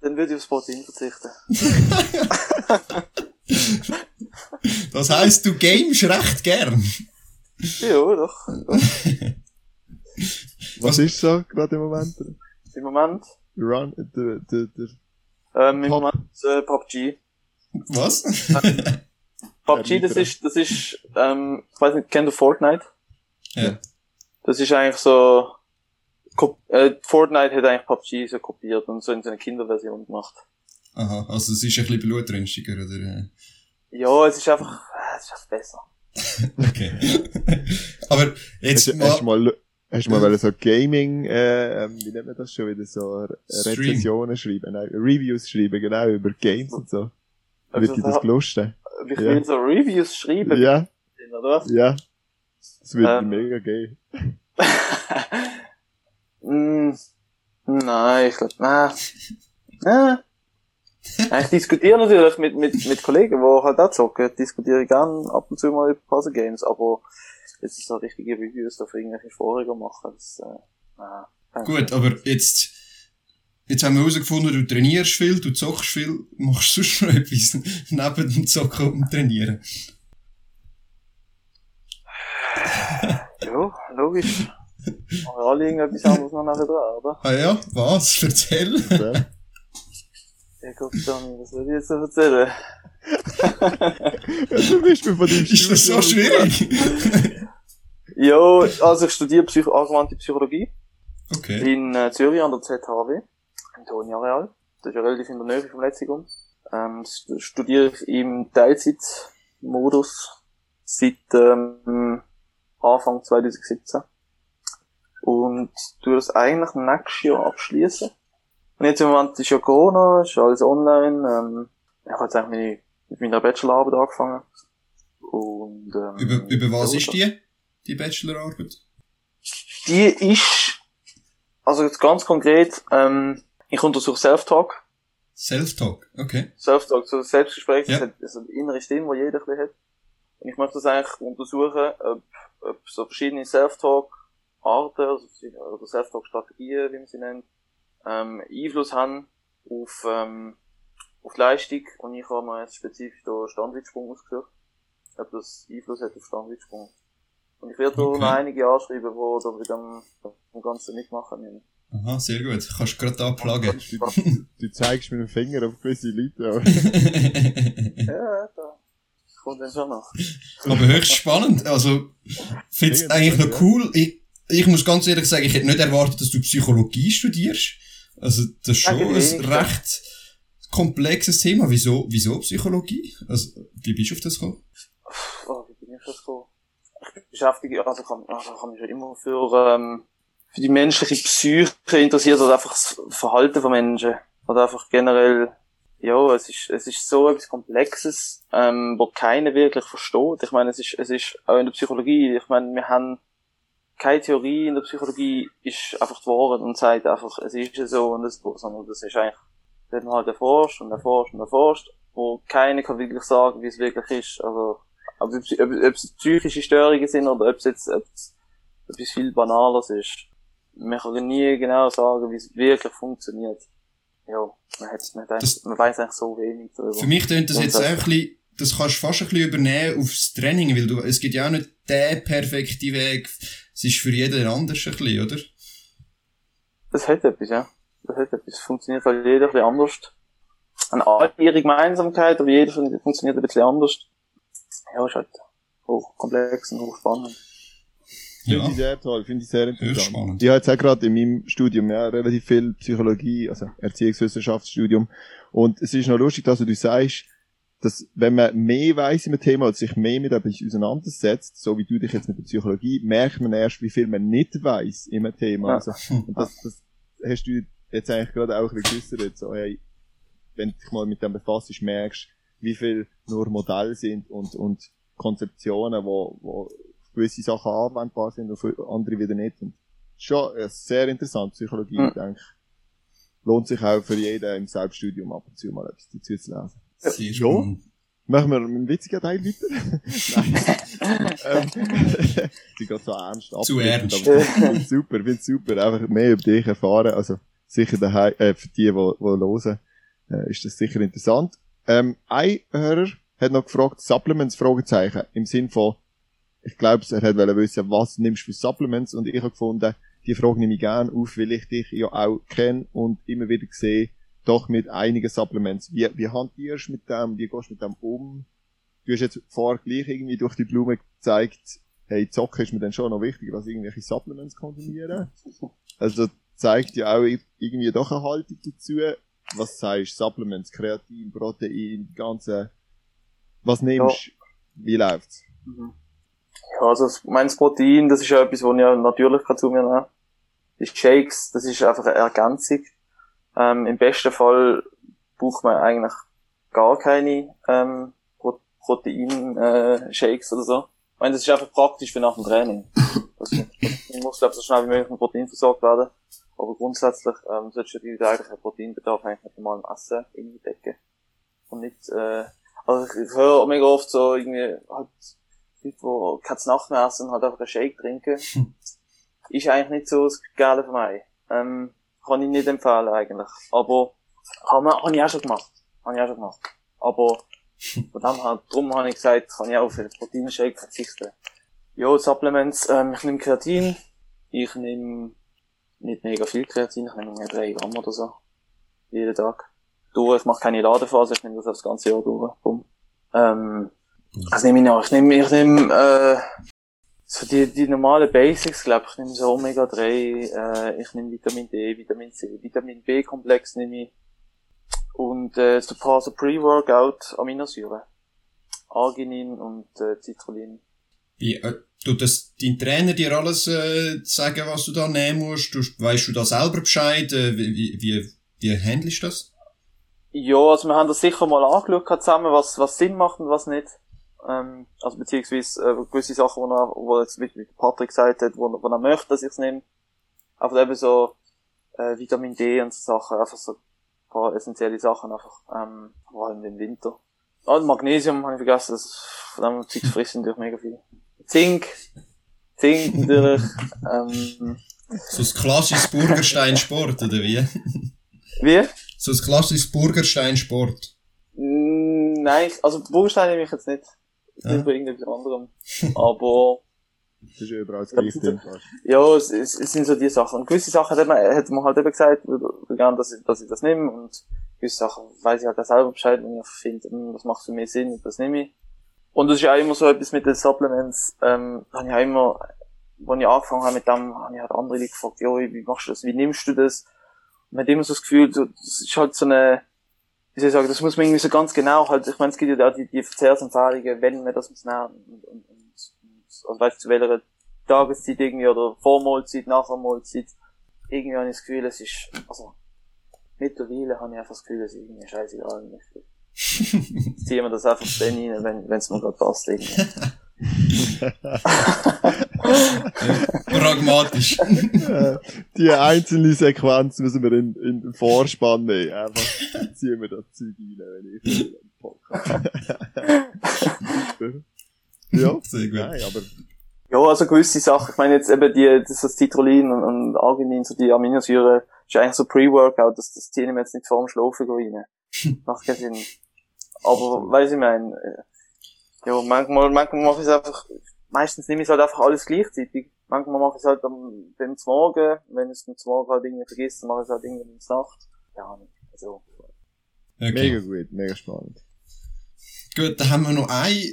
Dann würde ich aufs Protein verzichten. [LAUGHS] Das heisst, du gamest recht gern. Ja, doch. Was ist so gerade im Moment? Im Moment, Run, der, der, der, ähm, im Pop- Moment, äh, PUBG. Was? [LAUGHS] PUBG, das ist, das ist, ähm, ich weiß nicht, kennt ihr Fortnite? ja. Das ist eigentlich so, äh, Fortnite hat eigentlich PUBG so kopiert und so in so eine Kinderversion gemacht. Aha, also es ist ein bisschen blutrünstiger, oder? äh? Ja, es ist einfach, äh, es ist einfach besser. [LAUGHS] Okay. Aber jetzt hast, hast du mal, mal, hast du mal so Gaming, äh, ähm, wie nennt man das schon wieder, so. Rezensionen schreiben, nein, Reviews schreiben, genau, über Games und so. Also, Wird dir das da- gelustet? Ich Ja. will so Reviews schreiben, Ja, oder was? ja. Das würde Ähm. mir mega gehen. [LAUGHS] Mm, Nein, ich glaube, nein. Nein. Ich diskutiere natürlich mit, mit, mit Kollegen, die halt auch zocken, diskutiere ich gern ab und zu mal über Puzzle Games, aber jetzt ist so richtige Reviews da für irgendwelche Vorhänge machen, das, äh, nein. Danke. gut, aber jetzt, jetzt haben wir herausgefunden, du trainierst viel, du zockst viel, machst du [LAUGHS] sonst noch etwas neben dem Zocken und Trainieren? Ja, logisch. [LAUGHS] Aber alle irgendetwas anderes noch dran, oder? Ah ja, was? Erzähl. Ja. Gott, Dani, was soll ich jetzt noch erzählen? du bist mir von deinem [LAUGHS] Ist das so schwierig? [LAUGHS] Ja, also ich studiere Psycho angewandte Psychologie Okay. in äh, Zürich an der ZHW, im Toni Areal. Das ist ja relativ in der Nähe vom Letzigum. Ähm, st- studiere ich im Teilzeitmodus seit ähm, Anfang 2017 und tue das eigentlich nächstes Jahr abschließen. Und jetzt im Moment ist ja Corona, ist alles online. Ähm, ich habe jetzt eigentlich meine, mit meiner Bachelorarbeit angefangen. Und, ähm, Über, über was ja, ist die, die Bachelorarbeit? Die ist Also jetzt ganz konkret, ähm, ich untersuche Self-Talk. Self-Talk, okay. Self-Talk, so Selbstgespräch, Ja. das hat das ist eine innere Stimme, die jeder ein bisschen hat. Und ich möchte das eigentlich untersuchen, ob, ob so verschiedene Self-Talk-Arten, also, oder Self-Talk-Strategien, wie man sie nennt, ähm, Einfluss haben auf, ähm, auf die Leistung. Und ich habe mir jetzt spezifisch da Standweitsprung ausgesucht, ob das Einfluss hat auf Standweitsprung. Und ich werde da Okay. noch einige anschreiben, die da mit dem, dem Ganzen mitmachen. müssen. Aha, sehr gut. Kannst du gerade anplagen. Du, du zeigst mit dem Finger auf gewisse Leute, [LAUGHS] [LAUGHS] Ja, da kommt dann schon noch. Aber höchst spannend. Also, find's eigentlich noch cool. Ich, ich muss ganz ehrlich sagen, ich hätte nicht erwartet, dass du Psychologie studierst. Also, das ist schon ein recht komplexes Thema. Wieso, wieso Psychologie? Also, wie bist du auf das gekommen? Oh, wie bin ich das gekommen? Ich beschäftige, also ich habe also ich hab mich schon immer für, ähm, für die menschliche Psyche interessiert, oder einfach das Verhalten von Menschen. Oder einfach generell, ja, es ist, es ist so etwas Komplexes, ähm, wo keiner wirklich versteht. Ich meine, es ist, es ist auch in der Psychologie, ich meine, wir haben keine Theorie in der Psychologie ist einfach die Wahrheit und sagt einfach, es ist ja so und es, sondern das ist eigentlich, da hat man halt erforscht und erforscht und erforscht, wo keiner kann wirklich sagen, wie es wirklich ist. Also, ob, ob, ob es psychische Störungen sind oder ob es jetzt ob es etwas viel Banales ist. Man kann nie genau sagen, wie es wirklich funktioniert. Ja, man, hat, man, man weiß eigentlich so wenig darüber. Für mich tönt das jetzt auch ein bisschen, das kannst du fast ein bisschen übernehmen aufs Training, weil du, es gibt ja auch nicht den perfekten Weg. Es ist für jeden anders ein bisschen, oder? Das hat etwas, ja. Das hat etwas. Es funktioniert halt jeder ein bisschen anders. An alle ihre Gemeinsamkeit, aber jeder fun- funktioniert ein bisschen anders. Ja, ist halt hochkomplex und hochspannend. finde Ja. ich sehr toll, finde ich sehr interessant. spannend. Ich habe jetzt auch gerade in meinem Studium ja relativ viel Psychologie, also Erziehungswissenschaftsstudium. Und es ist noch lustig, dass du sagst, dass wenn man mehr weiß im Thema und sich mehr mit etwas auseinandersetzt, so wie du dich jetzt mit der Psychologie, merkt man erst, wie viel man nicht weiß im Thema. Ja. Also, und das, das hast du jetzt eigentlich gerade auch ein bisschen geäussert, so, hey, wenn du dich mal mit dem befasst, merkst, wie viel nur Modelle sind und, und Konzeptionen, wo, wo gewisse Sachen anwendbar sind und für andere wieder nicht. Und schon sehr interessant, Psychologie, ich denke. Lohnt sich auch für jeden im Selbststudium ab und zu mal etwas dazu zu lesen. Sehr Ja. spannend. Machen wir einen witzigen Teil weiter? Nein. [LAUGHS] die geht so ernst ab. Zu ernst. Super, find's super. Einfach mehr über dich erfahren. Also, sicher daheim, äh, für die, die, die hören, äh, ist das sicher interessant. Ähm, ein Hörer hat noch gefragt, Supplements, Fragezeichen, im Sinn von, ich glaube, er hat wollen wissen, was nimmst du für Supplements? Und ich habe gefunden, die Frage nehme ich gerne auf, weil ich dich ja auch kenne und immer wieder sehe, doch mit einigen Supplements. Wie, wie hantierst du mit dem? Wie gehst du mit dem um? Du hast jetzt vorher gleich irgendwie durch die Blume gezeigt, hey, Zocken ist mir dann schon noch wichtiger als irgendwelche Supplements konsumieren. Also zeigt ja auch irgendwie doch eine Haltung dazu. Was sagst du? Supplements, Kreatin, Protein, die ganze, was nimmst du? Wie läuft's? Mhm. Ja, also mein Protein, das ist ja etwas, was ich ja natürlich kann zu mir nehmen Die Shakes, das ist einfach eine Ergänzung. Ähm, Im besten Fall braucht man eigentlich gar keine ähm, Pro Protein-Shakes oder so. Ich meine, das ist einfach praktisch für nach dem Training. [LAUGHS] Man muss, glaube ich, so schnell wie möglich mit Protein versorgt werden. Aber grundsätzlich ähm, solltest du die eigentlichen Proteinbedarf eigentlich mit normalem Essen irgendwie decken. Und nicht, äh, also ich, ich höre mega oft so irgendwie halt Leute, die keine Nacht mehr essen und halt einfach einen Shake trinken. [LAUGHS] ist eigentlich nicht so das Geile für mich. Ähm, kann ich nicht empfehlen eigentlich. Aber habe hab ich auch schon gemacht. Habe ich auch schon gemacht. Aber [LAUGHS] von dem her, darum habe ich gesagt, kann ich auch auf den Proteinshake verzichten. Ja, Supplements, ähm, ich nehme Kreatin. Ich nehme nicht mega viel Kreatin, ich nehme ungefähr 3 Gramm oder so. Jeden Tag. Durch, ich mache keine Ladephase, ich nehme das das ganze Jahr durch. Bumm. Ähm, was nehme ich noch? Ich nehme, ich nehme, äh, so die, die normalen Basics, glaube ich. Nehme so Omega-3, äh, ich nehme Vitamin D, Vitamin C, Vitamin B-Komplex nehme ich. Und, äh, so ein paar so Pre-Workout Aminosäuren. Arginin und, äh, Citrullin. Wie, äh, tut das dein Trainer dir alles äh, sagen, was du da nehmen musst? Du, weißt du da selber Bescheid? Äh, wie, wie, wie handelst du das? Ja, also wir haben das sicher mal angeschaut zusammen, was, was Sinn macht und was nicht. Ähm, also beziehungsweise äh, gewisse Sachen, wo, er, wo jetzt, wie wie Patrick gesagt hat, wo, wo er möchte, dass ich es nehme. Aber eben so, äh, Vitamin D und so Sachen, einfach so ein paar essentielle Sachen, einfach, ähm, vor allem im Winter. Ah, und Magnesium habe ich vergessen, das von dem Zeug frisst natürlich mega viel. Zink, Zink natürlich, [LAUGHS] ähm, So ein klassisches Burgerstein-Sport, oder wie? wie? So ein klassisches Burgerstein-Sport. Nein, also Burgstein nehme ich jetzt nicht. Ich Ja. bin bei irgendetwas anderem. Aber, Das ist überall das Gleiche. ja, es, es, es sind so die Sachen. Und gewisse Sachen hat man, hat man halt eben gesagt, dass ich, dass ich das nehme. Und gewisse Sachen weiß ich halt auch selber Bescheid, wenn ich finde, hm, das macht für mich Sinn, das nehme ich. Und das ist ja auch immer so etwas mit den Supplements, ähm, habe ich auch immer, als ich angefangen habe mit dem, habe ich halt andere Leute gefragt, ja, wie machst du das, wie nimmst du das? Und man hat immer so das Gefühl, so, das ist halt so eine, wie soll ich sagen, das muss man irgendwie so ganz genau halt, ich meine, es gibt ja auch die, die Verzehrsempfehlungen, wenn man das muss nehmen und, und, und, und also weißt zu welcher Tageszeit irgendwie oder vor Mahlzeit, irgendwie habe ich das Gefühl, es ist, also, mittlerweile habe ich einfach das Gefühl, es ist irgendwie scheißegal. Ich ziehe mir das einfach dann rein, wenn, wenn es mir gerade passt. Irgendwie. [LAUGHS] [LAUGHS] Pragmatisch. [LAUGHS] Die einzelne Sequenz müssen wir in, in den Vorspann nehmen. Einfach ziehen wir das Zeug rein, wenn ich im Podcast. [LAUGHS] ja, Sehr gut. nein, aber Ja, also gewisse Sachen, ich meine jetzt eben die, das, das Citrullin und, und Arginin, so die Aminosäure, ist eigentlich so Pre-Workout, das, das ziehen wir jetzt nicht vor dem Schlafen rein. Macht keinen Sinn. Aber, weiss ich mein, äh, ja, manchmal, manchmal mache ich es einfach, meistens nehme ich es halt einfach alles gleichzeitig. Manchmal mache ich es halt am, beim Morgen, wenn ich es beim Morgen halt irgendwie vergesse, dann mache ich es halt irgendwie in der Nacht. Ja, also, Okay. mega gut, mega spannend. Gut, dann haben wir noch eine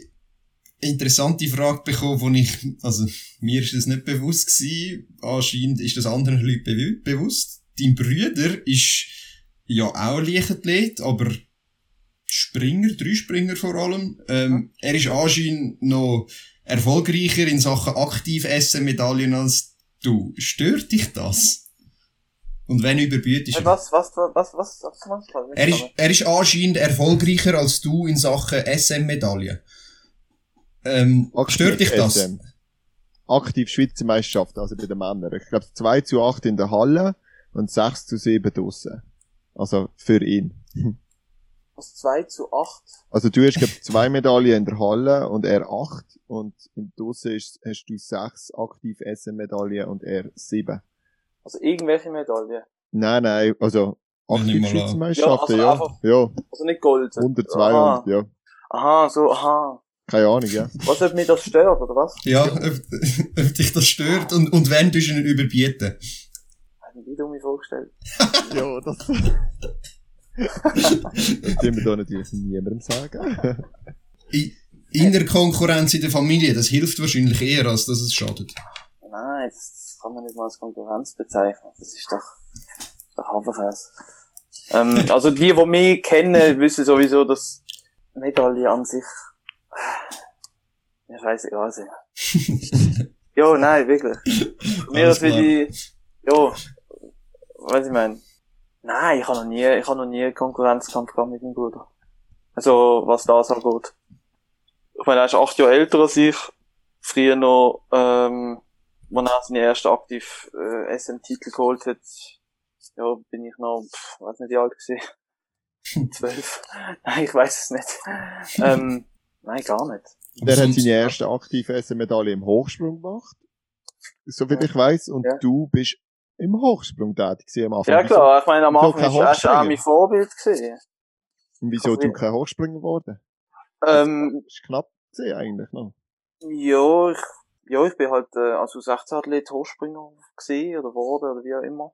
interessante Frage bekommen, wo ich, also, mir ist das nicht bewusst gewesen. Anscheinend ist das anderen Leuten bewu- bewusst. Dein Bruder ist ja auch Leichtathlet, aber Springer, Dreispringer vor allem. Ähm, er ist anscheinend noch erfolgreicher in Sachen aktiv essen Medaillen als du. Stört dich das? Und wenn überbietest du? er. Was, was, was, was, was, was, was, was er, ist, er ist anscheinend erfolgreicher als du in Sachen SM-Medaillen. Ähm, Aktiv stört dich das? SM. Aktiv Schweizer Meisterschaft, also bei den Männern. Ich glaube 2 zu 8 in der Halle und 6 zu 7 draussen. Also für ihn. [LAUGHS] Was, 2 zu 8? Also du hast zwei Medaillen in der Halle und er acht und in ist, hast du sechs aktiv SM-Medaillen und er sieben. Also irgendwelche Medaillen. Nein, nein, also aktiv mal Schweizer an. Meisterschaften, Ja, ja. also Ja, Also nicht Gold. unter Aha. 200, ja. Aha, so, aha. Keine Ahnung, ja. Was, ob mich das stört, oder was? Ja, ob, [LAUGHS] ob dich das stört und, und wenn du ihn überbieten. Hab ich wieder mir vorgestellt. [LAUGHS] ja, das... das können wir da natürlich niemandem sagen. In, Innerkonkurrenz in der Familie, das hilft wahrscheinlich eher, als dass es schadet. Nein, das kann man nicht mal als Konkurrenz bezeichnen. Das ist doch, doch Haferkäse. Ähm, [LAUGHS] also die, die mich kennen, wissen sowieso, dass Medaille an sich, mir scheißegal sind. [LAUGHS] jo, nein, wirklich. Für mich Alles das wie die, jo, weiß ich mein. Nein, ich habe noch nie, ich habe noch nie einen Konkurrenzkampf gehabt mit meinem Bruder. Also, was das angeht. Ich meine, er ist acht Jahre älter als ich. Früher noch, ähm, als er seinen ersten aktiv äh, SM-Titel geholt hat, ja, bin ich noch, pff, weiß nicht wie alt gewesen. [LAUGHS] Zwölf. Nein, ich weiß es nicht. ähm, nein, gar nicht. Der hat seine erste aktive SM-Medaille im Hochsprung gemacht. So wie Ja. ich weiss. Und Ja. du bist im Hochsprung tätig gewesen am Anfang. Ja klar, ich meine, am Wieso Anfang er schon auch mein? Vorbild gewesen. Und wieso Also, du kein Hochspringer geworden? Ähm, Das ist knapp gesehen eigentlich noch. ja, ich, ja, ich bin halt, äh, als U16-Athlet Hochspringer gesehen oder geworden oder wie auch immer.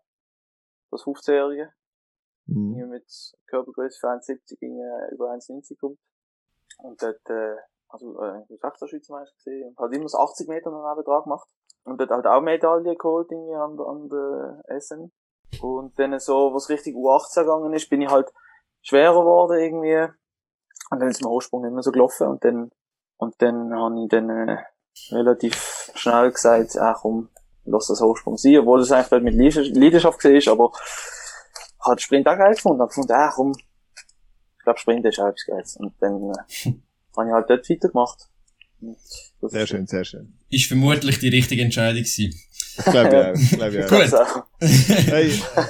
Das 15-Jährige. Mhm. irgendwie mit Körpergröße für 1,70 ging äh, über 1,90 kommt. Und dort, äh, also, äh, ich war 16 Schweizer Meister gesehen und hat immer so 80 Meter noch dran gemacht. Und dort halt auch Medaille geholt, irgendwie an der, an der SN. Und dann so, was richtig U18 gegangen ist, bin ich halt schwerer geworden irgendwie. Und dann ist mein Hochsprung nicht mehr so gelaufen und dann, und dann habe ich dann, äh, relativ schnell gesagt, ach komm, lass das Hochsprung sein, obwohl es eigentlich dort mit Leidenschaft war, aber hat Sprint auch geil gefunden. Hab gefunden, ah, komm, ich glaube, Sprint ist auch etwas Geiles. Und dann äh, [LAUGHS] habe ich halt dort weitergemacht. Das Sehr ist- schön, sehr schön. Ist vermutlich die richtige Entscheidung gewesen. Das glaube ich auch. Glaube ich auch. [LAUGHS] Gut. Also, Hey, äh,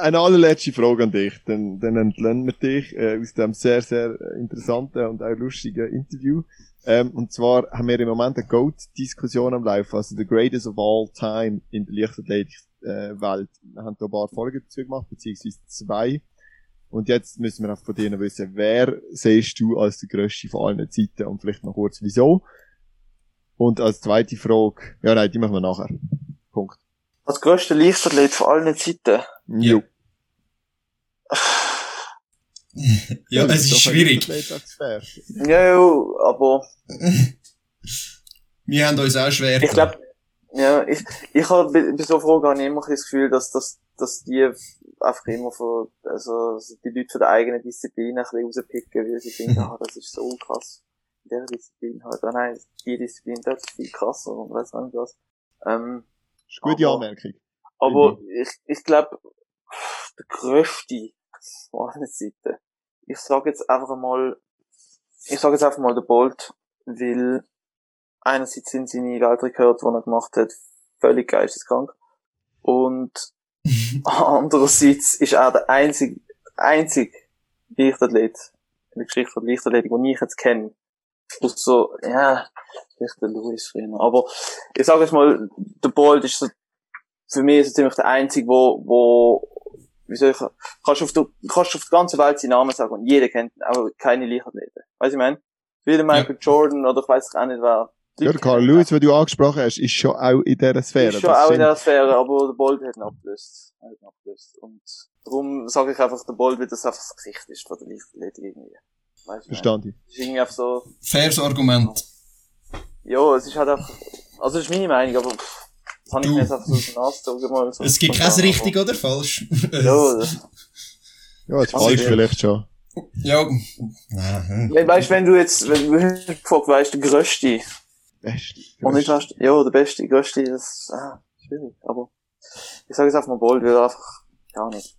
eine allerletzte Frage an dich. Dann, dann entlöhnen wir dich äh, aus dem sehr, sehr interessanten und auch lustigen Interview. Ähm, und zwar haben wir im Moment eine GOAT-Diskussion am Laufen, also the greatest of all time in der Leichtathletik-Welt. wir haben da ein paar Folgen dazu gemacht, beziehungsweise zwei. Und jetzt müssen wir auch von denen wissen, wer siehst du als der grösste von allen Zeiten und vielleicht noch kurz wieso. Und als zweite Frage, ja nein, die machen wir nachher. Punkt. als grösster Leichtathlet von allen Zeiten. Jo. Ja, [SIGHS] es ist schwierig. Ja, ja, aber Wir haben uns auch schwer ich glaube, ja, ich, ich habe bei bei so Fragen habe ich immer das Gefühl, dass, dass, dass die einfach immer von, also, die Leute von der eigenen Disziplin ein bisschen rauspicken, weil sie denken, [LAUGHS] ah, das ist so krass. In der Disziplin halt, ah nein, die Disziplin, das ist viel krasser und weiss auch nicht was. Ähm, Ist gute Aber- Anmerkung. aber ich, ich glaube, der grösste von allen Seiten. Ich sage jetzt einfach mal, ich sage jetzt einfach mal der Bolt, weil einerseits sind seine Weltrekorde, die er gemacht hat, völlig geisteskrank. Und [LAUGHS] andererseits ist er der einzige, einzige Leichtathlet in der Geschichte der Leichtathletik, den ich jetzt kenne. Ausser, ja, vielleicht der Louis früher. Aber ich sage jetzt mal, der Bolt ist so für mich er ziemlich der einzige, wo, wo, wie soll ich, kannst du auf der, kannst auf der ganzen Welt seinen Namen sagen und jeder kennt ihn, aber keine Leichtathleten. Weißt du, ich mein? Wie der Michael Jordan oder ich weiß auch nicht wer. Ja, der Carl Lewis, den du angesprochen hast, ist schon auch in dieser Sphäre. ist schon das auch in der Sphäre, aber der Bolt hat ihn abgelöst. Er hat ihn abgelöst. Und darum sage ich einfach, der Bolt, weil das einfach das Gesicht ist von der Leichtathletik irgendwie. Weißt du, Verstanden. Ist irgendwie einfach so, Faires Argument. ja, es ist halt einfach, also das ist meine Meinung, aber pff, das habe ich Du. mir jetzt einfach so aus der Nase gezogen. mal so Es gibt kein richtig oder falsch. Ja, das, [LAUGHS] Ja, jetzt Also, falsch vielleicht schon. ja. Nein, Weißt du, wenn du jetzt, wenn du gefragt weißt, der Größte, Beste. und nicht weißt, ja, der Beste, Größte, das ist, ah, schwierig, aber, ich sage jetzt einfach mal Bold, weil er einfach, ja nicht,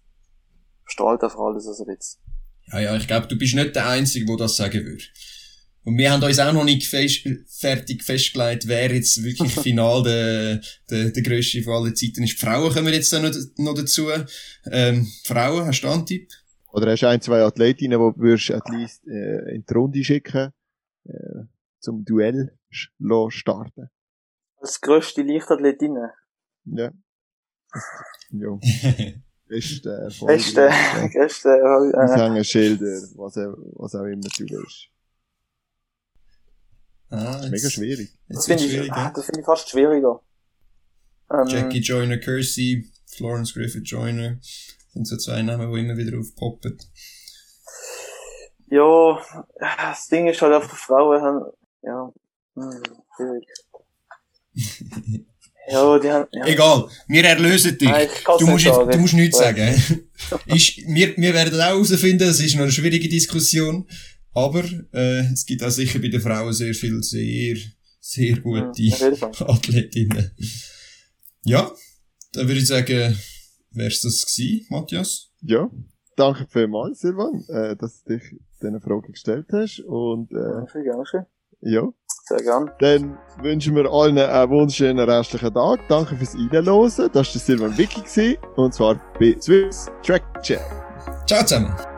strahlt einfach alles, also jetzt. Ja, ja, ich glaube, du bist nicht der Einzige, der das sagen würde. Und wir haben uns auch noch nicht fest, fertig festgelegt, wer jetzt wirklich [LAUGHS] final der, der, der grösste von allen Zeiten ist. Die Frauen kommen jetzt dann noch, noch dazu. Ähm, Frauen, hast du einen Tipp? Oder hast du ein, zwei Athletinnen, die du würdest at least äh, in die Runde schicken, äh, zum Duell starten? Als größte Leichtathletin, Ja. [LAUGHS] ja. Beste Erfolg. beste, größte, äh, Aushängeschilder, was, auch- was auch immer du willst. Ah, Das ist mega schwierig. das Jetzt finde ich, ah, ja? das finde ich fast schwieriger. Ähm, Jackie Joyner Kersey, Florence Griffith Joyner. sind so zwei Namen, die immer wieder aufpoppen. Ja, das Ding ist halt einfach, Frauen haben, ja, hm, [LAUGHS] ja, die haben, ja. Egal, wir erlösen dich. Nein, Du musst, nicht jetzt, sagen. du musst nichts Ja. sagen. [LAUGHS] ist, wir, wir werden auch herausfinden, es ist noch eine schwierige Diskussion. Aber äh, es gibt auch sicher bei den Frauen sehr viel sehr, sehr gute Fall. Athletinnen. Ja, dann würde ich sagen, wär's das gewesen, Matthias? Ja. Danke vielmals, Silvan, äh, dass du dich diese Frage gestellt hast. Und äh, Ja, gerne, schön. ja, Sehr gern. dann wünschen wir allen einen wunderschönen restlichen Tag. Danke fürs Reinhören. Das war der Silvan Wiki und zwar bei Swiss Track Check. Ciao zusammen!